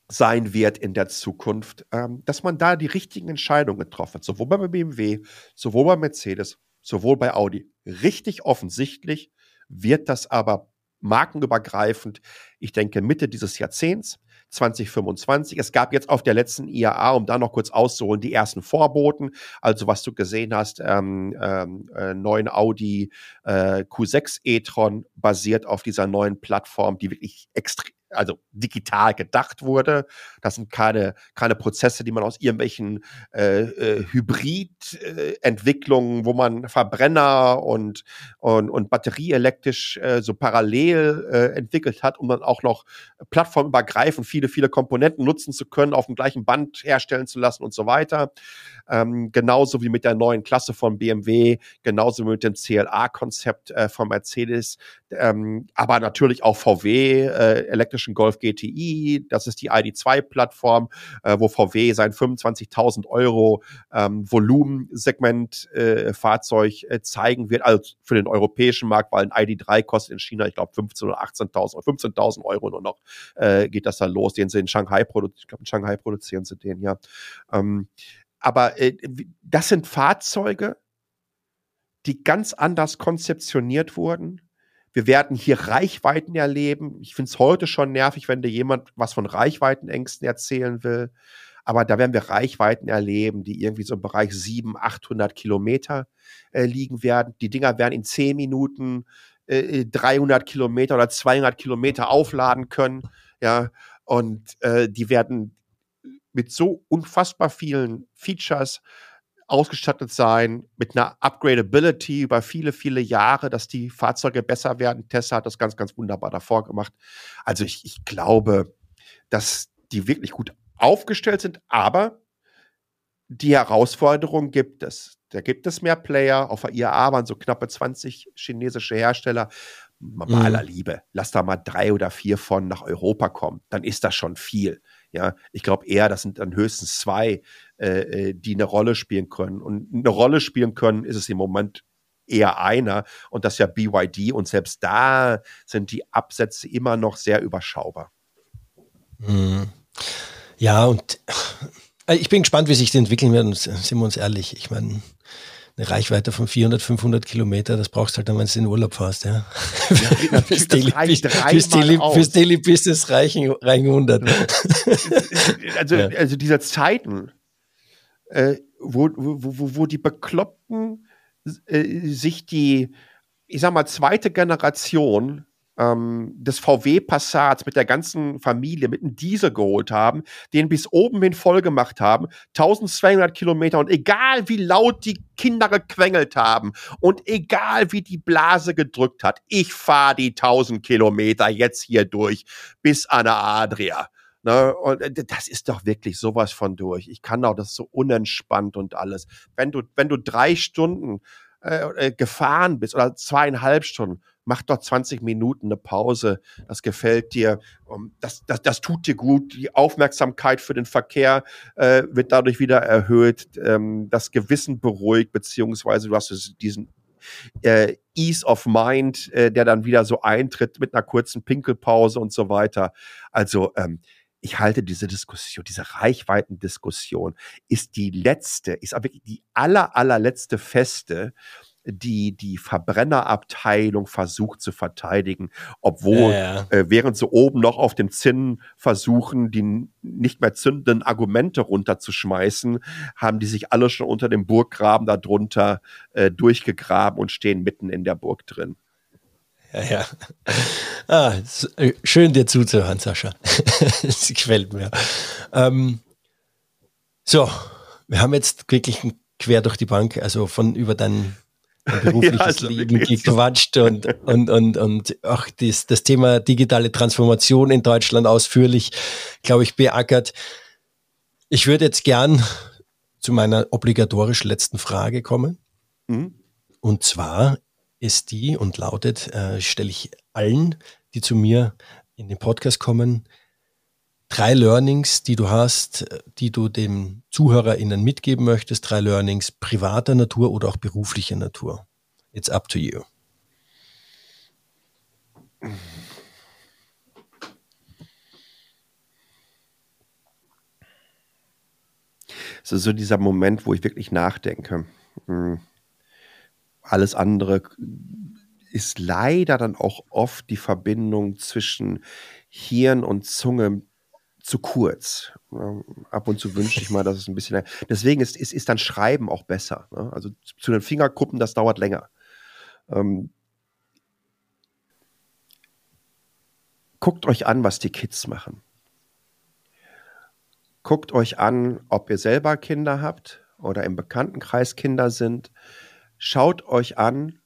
sein wird in der Zukunft, ähm, dass man da die richtigen Entscheidungen getroffen hat, sowohl bei BMW, sowohl bei Mercedes, sowohl bei Audi. Richtig offensichtlich wird das aber markenübergreifend, ich denke Mitte dieses Jahrzehnts, 2025. Es gab jetzt auf der letzten IAA, um da noch kurz auszuholen, die ersten Vorboten. Also was du gesehen hast, ähm, ähm, äh, neuen Audi äh, Q6 e-tron basiert auf dieser neuen Plattform, die wirklich extrem also digital gedacht wurde. Das sind keine, keine Prozesse, die man aus irgendwelchen äh, äh, Hybrid-Entwicklungen, wo man Verbrenner und, und, und batterieelektrisch äh, so parallel äh, entwickelt hat, um dann auch noch plattformübergreifend viele, viele Komponenten nutzen zu können, auf dem gleichen Band herstellen zu lassen und so weiter. Ähm, genauso wie mit der neuen Klasse von BMW, genauso wie mit dem CLA-Konzept äh, von Mercedes, ähm, aber natürlich auch VW, äh, elektrischen Golf GTI, das ist die ID2-Plattform, äh, wo VW sein 25.000 Euro ähm, Volumensegment äh, äh, zeigen wird, also für den europäischen Markt, weil ein ID3 kostet in China, ich glaube, 15.000 oder 18.000 oder 15.000 Euro nur noch, äh, geht das dann los, den sie in Shanghai produzieren, ich glaube, in Shanghai produzieren sie den, ja. Ähm, aber äh, das sind Fahrzeuge, die ganz anders konzeptioniert wurden. Wir werden hier Reichweiten erleben. Ich finde es heute schon nervig, wenn dir jemand was von Reichweitenängsten erzählen will. aber da werden wir Reichweiten erleben, die irgendwie so im Bereich 700, 800 Kilometer äh, liegen werden. Die Dinger werden in 10 Minuten äh, 300 Kilometer oder 200 Kilometer aufladen können, ja, und äh, die werden mit so unfassbar vielen Features ausgestattet sein, mit einer Upgradability über viele, viele Jahre, dass die Fahrzeuge besser werden. Tesla hat das ganz, ganz wunderbar davor gemacht. Also ich, ich glaube, dass die wirklich gut aufgestellt sind, aber die Herausforderung gibt es. Da gibt es mehr Player. Auf der IAA waren so knappe 20 chinesische Hersteller. Bei mhm. aller Liebe, lass da mal drei oder vier von nach Europa kommen. Dann ist das schon viel. Ja, ich glaube eher, das sind dann höchstens zwei, äh, äh die eine Rolle spielen können. Und eine Rolle spielen können ist es im Moment eher einer und das ist ja BYD und selbst da sind die Absätze immer noch sehr überschaubar. Mhm. Ja, und äh, ich bin gespannt, wie sich das entwickeln wird. Sind wir uns ehrlich, ich meine, eine Reichweite von 400, 500 Kilometer, das brauchst du halt dann, wenn du in den Urlaub fährst, ja. ja fürs, Daily, fürs, Daily, fürs, Daily, Business reichen, reichen 100. also, ja. also dieser Zeiten, äh, wo, wo, wo, wo die Bekloppten äh, sich die, ich sag mal, zweite Generation ähm, des VW Passats mit der ganzen Familie mit einem Diesel geholt haben, den bis oben hin voll gemacht haben, 1200 Kilometer und egal wie laut die Kinder gequengelt haben und egal wie die Blase gedrückt hat, ich fahre die 1000 Kilometer jetzt hier durch bis an der Adria. Ne, und äh, das ist doch wirklich sowas von durch. Ich kann auch das so unentspannt und alles. Wenn du, wenn du drei Stunden äh, äh gefahren bist oder zweieinhalb Stunden, mach doch 20 Minuten eine Pause. Das gefällt dir. Das, das, das tut dir gut. Die Aufmerksamkeit für den Verkehr äh, wird dadurch wieder erhöht. Ähm, das Gewissen beruhigt, beziehungsweise du hast diesen äh, Ease of Mind, äh, der dann wieder so eintritt mit einer kurzen Pinkelpause und so weiter. Also ähm, ich halte diese Diskussion, diese Reichweitendiskussion ist die letzte, ist aber wirklich die aller, allerletzte Feste, die die Verbrennerabteilung versucht zu verteidigen, obwohl ja, ja. Äh, während sie oben noch auf dem Zinn versuchen, die nicht mehr zündenden Argumente runterzuschmeißen, haben die sich alle schon unter dem Burggraben darunter äh, durchgegraben und stehen mitten in der Burg drin. Ja, ja. Ah, äh, schön dir zuzuhören, Sascha. Sie gefällt mir. Ähm, so, wir haben jetzt wirklich quer durch die Bank, also von über deinen berufliches ja, also Leben gequatscht und, und, und, und auch das, das Thema digitale Transformation in Deutschland ausführlich, glaube ich, beackert. Ich würde jetzt gern zu meiner obligatorisch letzten Frage kommen. Mhm. Und zwar ist die und lautet, äh, stelle ich allen, die zu mir in den Podcast kommen, drei Learnings, die du hast, die du dem ZuhörerInnen mitgeben möchtest, drei Learnings privater Natur oder auch beruflicher Natur. It's up to you. So, so dieser Moment, wo ich wirklich nachdenke. Hm. Alles andere ist leider dann auch oft die Verbindung zwischen Hirn und Zunge zu kurz. Ab und zu wünsche ich mal, dass es ein bisschen. Deswegen ist, ist, ist dann Schreiben auch besser. Ne? Also zu den Fingerkuppen, das dauert länger. Ähm, guckt euch an, was die Kids machen. Guckt euch an, ob ihr selber Kinder habt oder im Bekanntenkreis Kinder sind. Schaut euch an,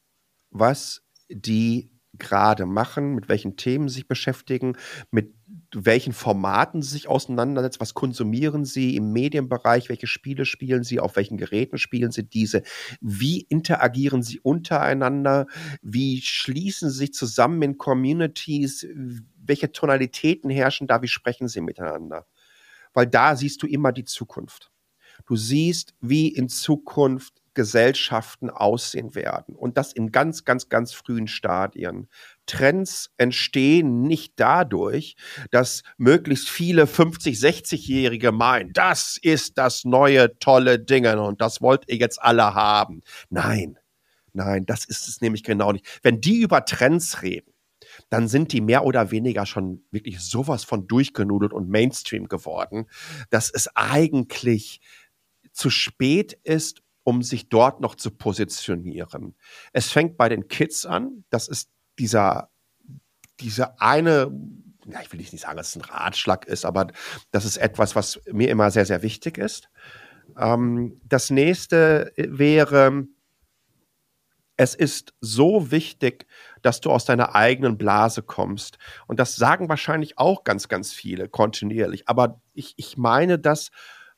was die gerade machen, mit welchen Themen sich beschäftigen, mit welchen Formaten sie sich auseinandersetzen, was konsumieren sie im Medienbereich, welche Spiele spielen sie, auf welchen Geräten spielen sie diese, wie interagieren sie untereinander, wie schließen sie sich zusammen in Communities, welche Tonalitäten herrschen da, wie sprechen sie miteinander. Weil da siehst du immer die Zukunft. Du siehst, wie in Zukunft Gesellschaften aussehen werden. Und das in ganz, ganz, ganz frühen Stadien. Trends entstehen nicht dadurch, dass möglichst viele 50, 60-Jährige meinen, das ist das neue tolle Ding und das wollt ihr jetzt alle haben. Nein, nein, das ist es nämlich genau nicht. Wenn die über Trends reden, dann sind die mehr oder weniger schon wirklich sowas von durchgenudelt und Mainstream geworden, dass es eigentlich zu spät ist, um sich dort noch zu positionieren. Es fängt bei den Kids an. Das ist dieser, dieser eine, ja, ich will nicht sagen, dass es ein Ratschlag ist, aber das ist etwas, was mir immer sehr, sehr wichtig ist. Ähm, das nächste wäre, es ist so wichtig, dass du aus deiner eigenen Blase kommst. Und das sagen wahrscheinlich auch ganz, ganz viele kontinuierlich. Aber ich, ich meine das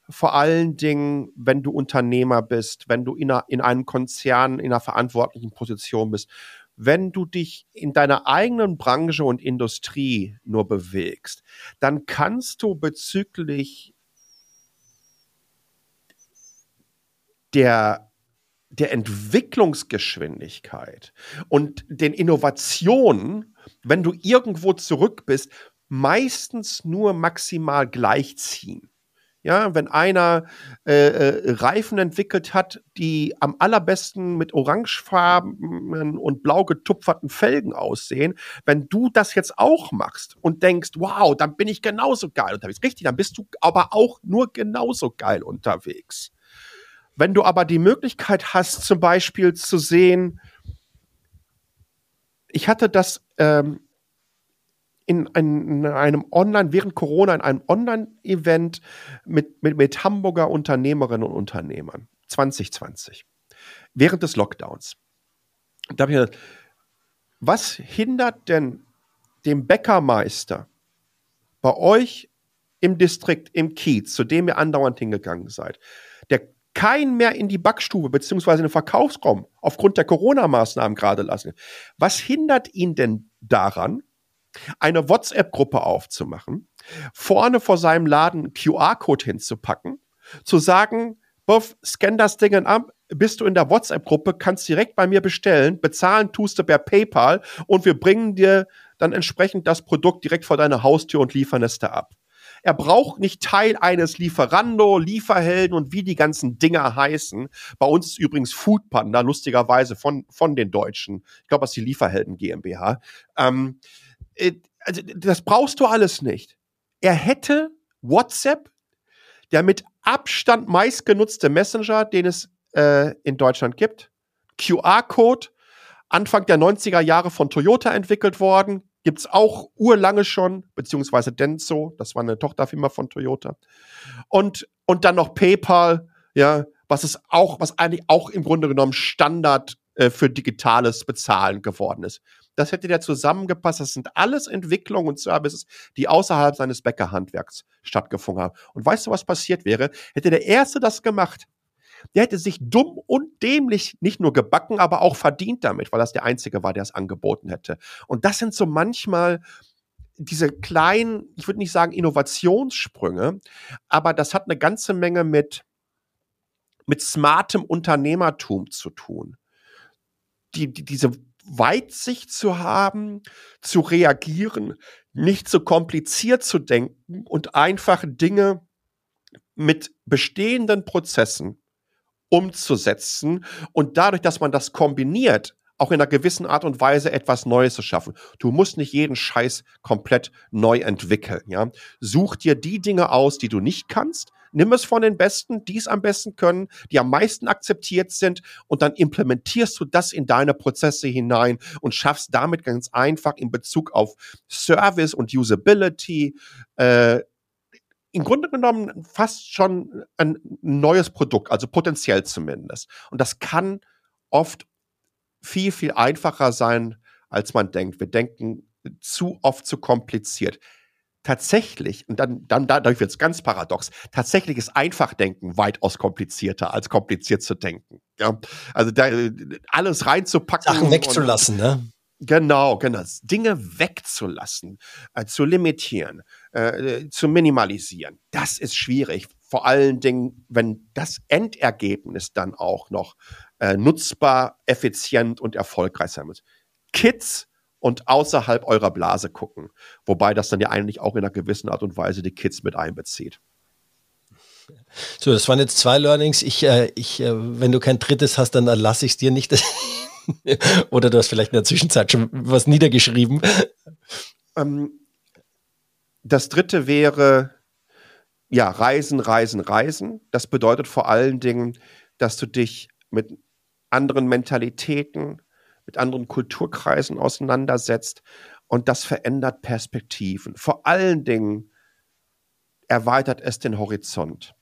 vor allen Dingen, wenn du Unternehmer bist, wenn du in, einer, in einem Konzern in einer verantwortlichen Position bist, wenn du dich in deiner eigenen Branche und Industrie nur bewegst, dann kannst du bezüglich der der Entwicklungsgeschwindigkeit und den Innovationen, wenn du irgendwo zurück bist, meistens nur maximal gleichziehen. Ja, wenn einer äh, äh, Reifen entwickelt hat, die am allerbesten mit orangefarbenen und blau getupferten Felgen aussehen, wenn du das jetzt auch machst und denkst, wow, dann bin ich genauso geil unterwegs. Richtig, dann bist du aber auch nur genauso geil unterwegs. Wenn du aber die Möglichkeit hast, zum Beispiel zu sehen, ich hatte das ähm, in, in, einem Online, während Corona, in einem Online-Event mit, mit, mit Hamburger Unternehmerinnen und Unternehmern 2020, während des Lockdowns. Da habe ich gedacht, was hindert denn dem Bäckermeister bei euch im Distrikt, im Kiez, zu dem ihr andauernd hingegangen seid, der kein mehr in die Backstube beziehungsweise in den Verkaufsraum aufgrund der Corona-Maßnahmen gerade lassen. Was hindert ihn denn daran, eine WhatsApp-Gruppe aufzumachen, vorne vor seinem Laden QR-Code hinzupacken, zu sagen, Boff, scan das Ding ab, bist du in der WhatsApp-Gruppe, kannst direkt bei mir bestellen, bezahlen tust du per PayPal und wir bringen dir dann entsprechend das Produkt direkt vor deine Haustür und liefern es da ab. Er braucht nicht Teil eines Lieferando, Lieferhelden und wie die ganzen Dinger heißen. Bei uns ist übrigens Foodpanda, lustigerweise von, von den Deutschen. Ich glaube, das ist die Lieferhelden GmbH. Ähm, äh, also, das brauchst du alles nicht. Er hätte WhatsApp, der mit Abstand meistgenutzte Messenger, den es äh, in Deutschland gibt. QR-Code, Anfang der 90er Jahre von Toyota entwickelt worden, Gibt es auch urlange schon, beziehungsweise Denso, das war eine Tochterfirma von Toyota. Und, und dann noch PayPal, ja, was ist auch, was eigentlich auch im Grunde genommen Standard äh, für digitales Bezahlen geworden ist. Das hätte der zusammengepasst. Das sind alles Entwicklungen und Services, die außerhalb seines Bäckerhandwerks stattgefunden haben. Und weißt du, was passiert wäre? Hätte der Erste das gemacht, der hätte sich dumm und dämlich nicht nur gebacken, aber auch verdient damit, weil das der Einzige war, der es angeboten hätte. Und das sind so manchmal diese kleinen, ich würde nicht sagen Innovationssprünge, aber das hat eine ganze Menge mit, mit smartem Unternehmertum zu tun. Die, die, diese Weitsicht zu haben, zu reagieren, nicht so kompliziert zu denken und einfach Dinge mit bestehenden Prozessen umzusetzen und dadurch, dass man das kombiniert, auch in einer gewissen Art und Weise etwas Neues zu schaffen. Du musst nicht jeden Scheiß komplett neu entwickeln, ja. Such dir die Dinge aus, die du nicht kannst. Nimm es von den Besten, die es am besten können, die am meisten akzeptiert sind und dann implementierst du das in deine Prozesse hinein und schaffst damit ganz einfach in Bezug auf Service und Usability äh, im Grunde genommen fast schon ein neues Produkt, also potenziell zumindest. Und das kann oft viel, viel einfacher sein, als man denkt. Wir denken zu oft zu kompliziert. Tatsächlich, und dann, dann dadurch wird es ganz paradox, tatsächlich ist Einfachdenken weitaus komplizierter, als kompliziert zu denken. Ja? Also da, alles reinzupacken. Sachen wegzulassen, und, ne? Genau, genau. Dinge wegzulassen, äh, zu limitieren, äh, zu minimalisieren, das ist schwierig. Vor allen Dingen, wenn das Endergebnis dann auch noch äh, nutzbar, effizient und erfolgreich sein muss. Kids und außerhalb eurer Blase gucken. Wobei das dann ja eigentlich auch in einer gewissen Art und Weise die Kids mit einbezieht. So, das waren jetzt zwei Learnings. Ich, äh, ich, äh, wenn du kein drittes hast, dann lasse ich es dir nicht. Oder du hast vielleicht in der Zwischenzeit schon was niedergeschrieben. Ähm, das dritte wäre, ja, Reisen, Reisen, Reisen. Das bedeutet vor allen Dingen, dass du dich mit anderen Mentalitäten, mit anderen Kulturkreisen auseinandersetzt und das verändert Perspektiven. Vor allen Dingen erweitert es den Horizont.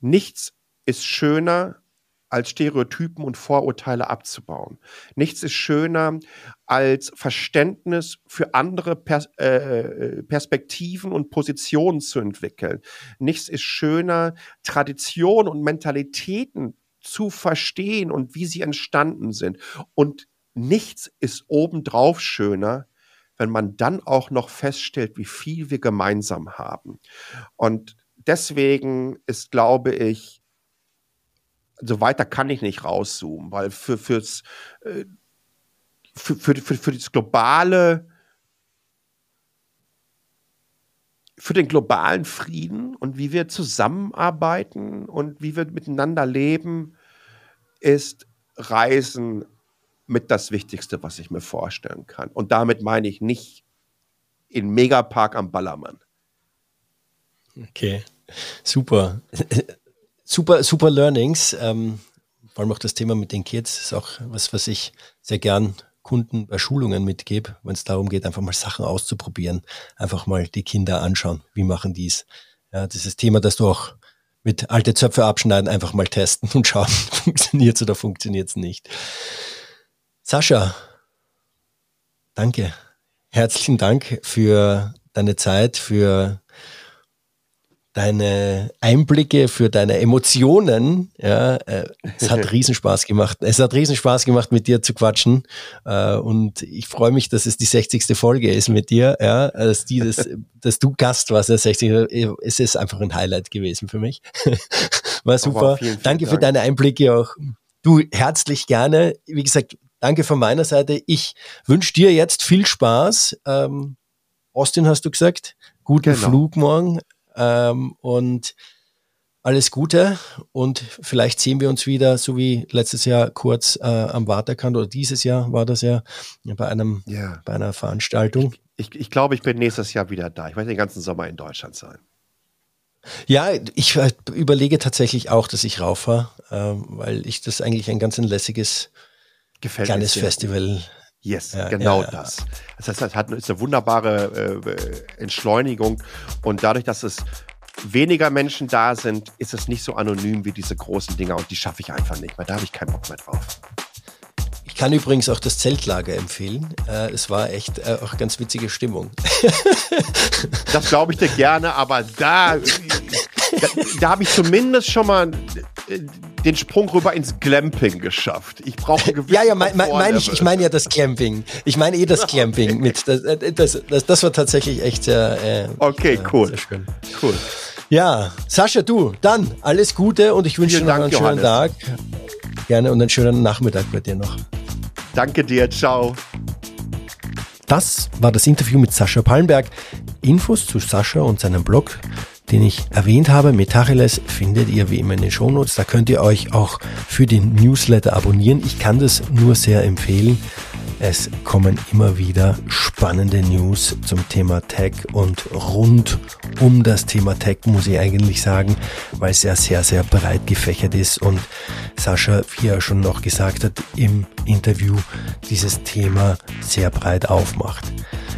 Nichts ist schöner, als Stereotypen und Vorurteile abzubauen. Nichts ist schöner, als Verständnis für andere Pers äh, Perspektiven und Positionen zu entwickeln. Nichts ist schöner, Traditionen und Mentalitäten zu verstehen und wie sie entstanden sind. Und nichts ist obendrauf schöner, wenn man dann auch noch feststellt, wie viel wir gemeinsam haben. Und deswegen ist, glaube ich, so weiter kann ich nicht rauszoomen, weil für, fürs, äh, für, für, für, für das globale, für den globalen Frieden und wie wir zusammenarbeiten und wie wir miteinander leben, ist Reisen mit das Wichtigste, was ich mir vorstellen kann. Und damit meine ich nicht in Megapark am Ballermann. Okay, super. super, super Learnings. Ähm, vor allem auch das Thema mit den Kids ist auch was, was ich sehr gern Kunden bei Schulungen mitgebe, wenn es darum geht, einfach mal Sachen auszuprobieren, einfach mal die Kinder anschauen, wie machen die es. Ja, dieses Thema, dass du auch mit alte Zöpfe abschneiden, einfach mal testen und schauen, funktioniert es oder funktioniert es nicht. Sascha, danke. Herzlichen Dank für deine Zeit, für deine Einblicke, für deine Emotionen. Ja, äh, es hat Riesenspaß gemacht. Es hat Riesenspaß gemacht, mit dir zu quatschen. Äh, und ich freue mich, dass es die 60. Folge ist mit dir. Ja, dass, die, dass, dass du Gast warst, der 60. Es ist einfach ein Highlight gewesen für mich. War super. Vielen, vielen Danke Dank. für deine Einblicke auch. Du herzlich gerne. Wie gesagt, danke von meiner Seite. Ich wünsche dir jetzt viel Spaß. Ähm, Austin hast du gesagt. Guten genau. Flug morgen. Ähm, und alles Gute und vielleicht sehen wir uns wieder, so wie letztes Jahr kurz äh, am Waterkant oder dieses Jahr war das ja bei einem ja. bei einer Veranstaltung. Ich, ich, ich glaube, ich bin nächstes Jahr wieder da. Ich werde den ganzen Sommer in Deutschland sein. Ja, ich äh, überlege tatsächlich auch, dass ich rauffahre, äh, weil ich das eigentlich ein ganz ein lässiges Gefällt kleines Festival. Yes, ja, genau ja, das. Das heißt, es hat ist eine wunderbare äh, Entschleunigung und dadurch, dass es weniger Menschen da sind, ist es nicht so anonym wie diese großen Dinger und die schaffe ich einfach nicht, weil da habe ich keinen Bock mehr drauf. Ich kann übrigens auch das Zeltlager empfehlen. Äh, es war echt äh, auch ganz witzige Stimmung. das glaube ich dir gerne, aber da, da, da habe ich zumindest schon mal den Sprung rüber ins Glamping geschafft. Ich brauche gewisse Ja, ja, meine mein, mein ich, ich meine ja das Glamping. Ich meine eh das Glamping okay. mit. Das, das, das, das, war tatsächlich echt sehr. Äh, okay, cool. Sehr schön. Cool. Ja, Sascha, du, dann alles Gute und ich wünsche dir noch einen Johannes. schönen Tag. Gerne und einen schönen Nachmittag bei dir noch. Danke dir, ciao. Das war das Interview mit Sascha Pallenberg. Infos zu Sascha und seinem Blog den ich erwähnt habe, Metacheles, findet ihr wie immer in den Shownotes. Da könnt ihr euch auch für den Newsletter abonnieren. Ich kann das nur sehr empfehlen. Es kommen immer wieder spannende News zum Thema Tech und rund um das Thema Tech muss ich eigentlich sagen, weil es ja sehr, sehr breit gefächert ist und Sascha, wie er schon noch gesagt hat im Interview, dieses Thema sehr breit aufmacht.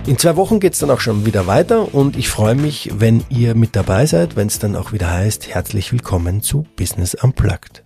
In zwei Wochen geht's dann auch schon wieder weiter und ich freue mich, wenn ihr mit dabei seid, wenn es dann auch wieder heißt, herzlich willkommen zu Business Unplugged.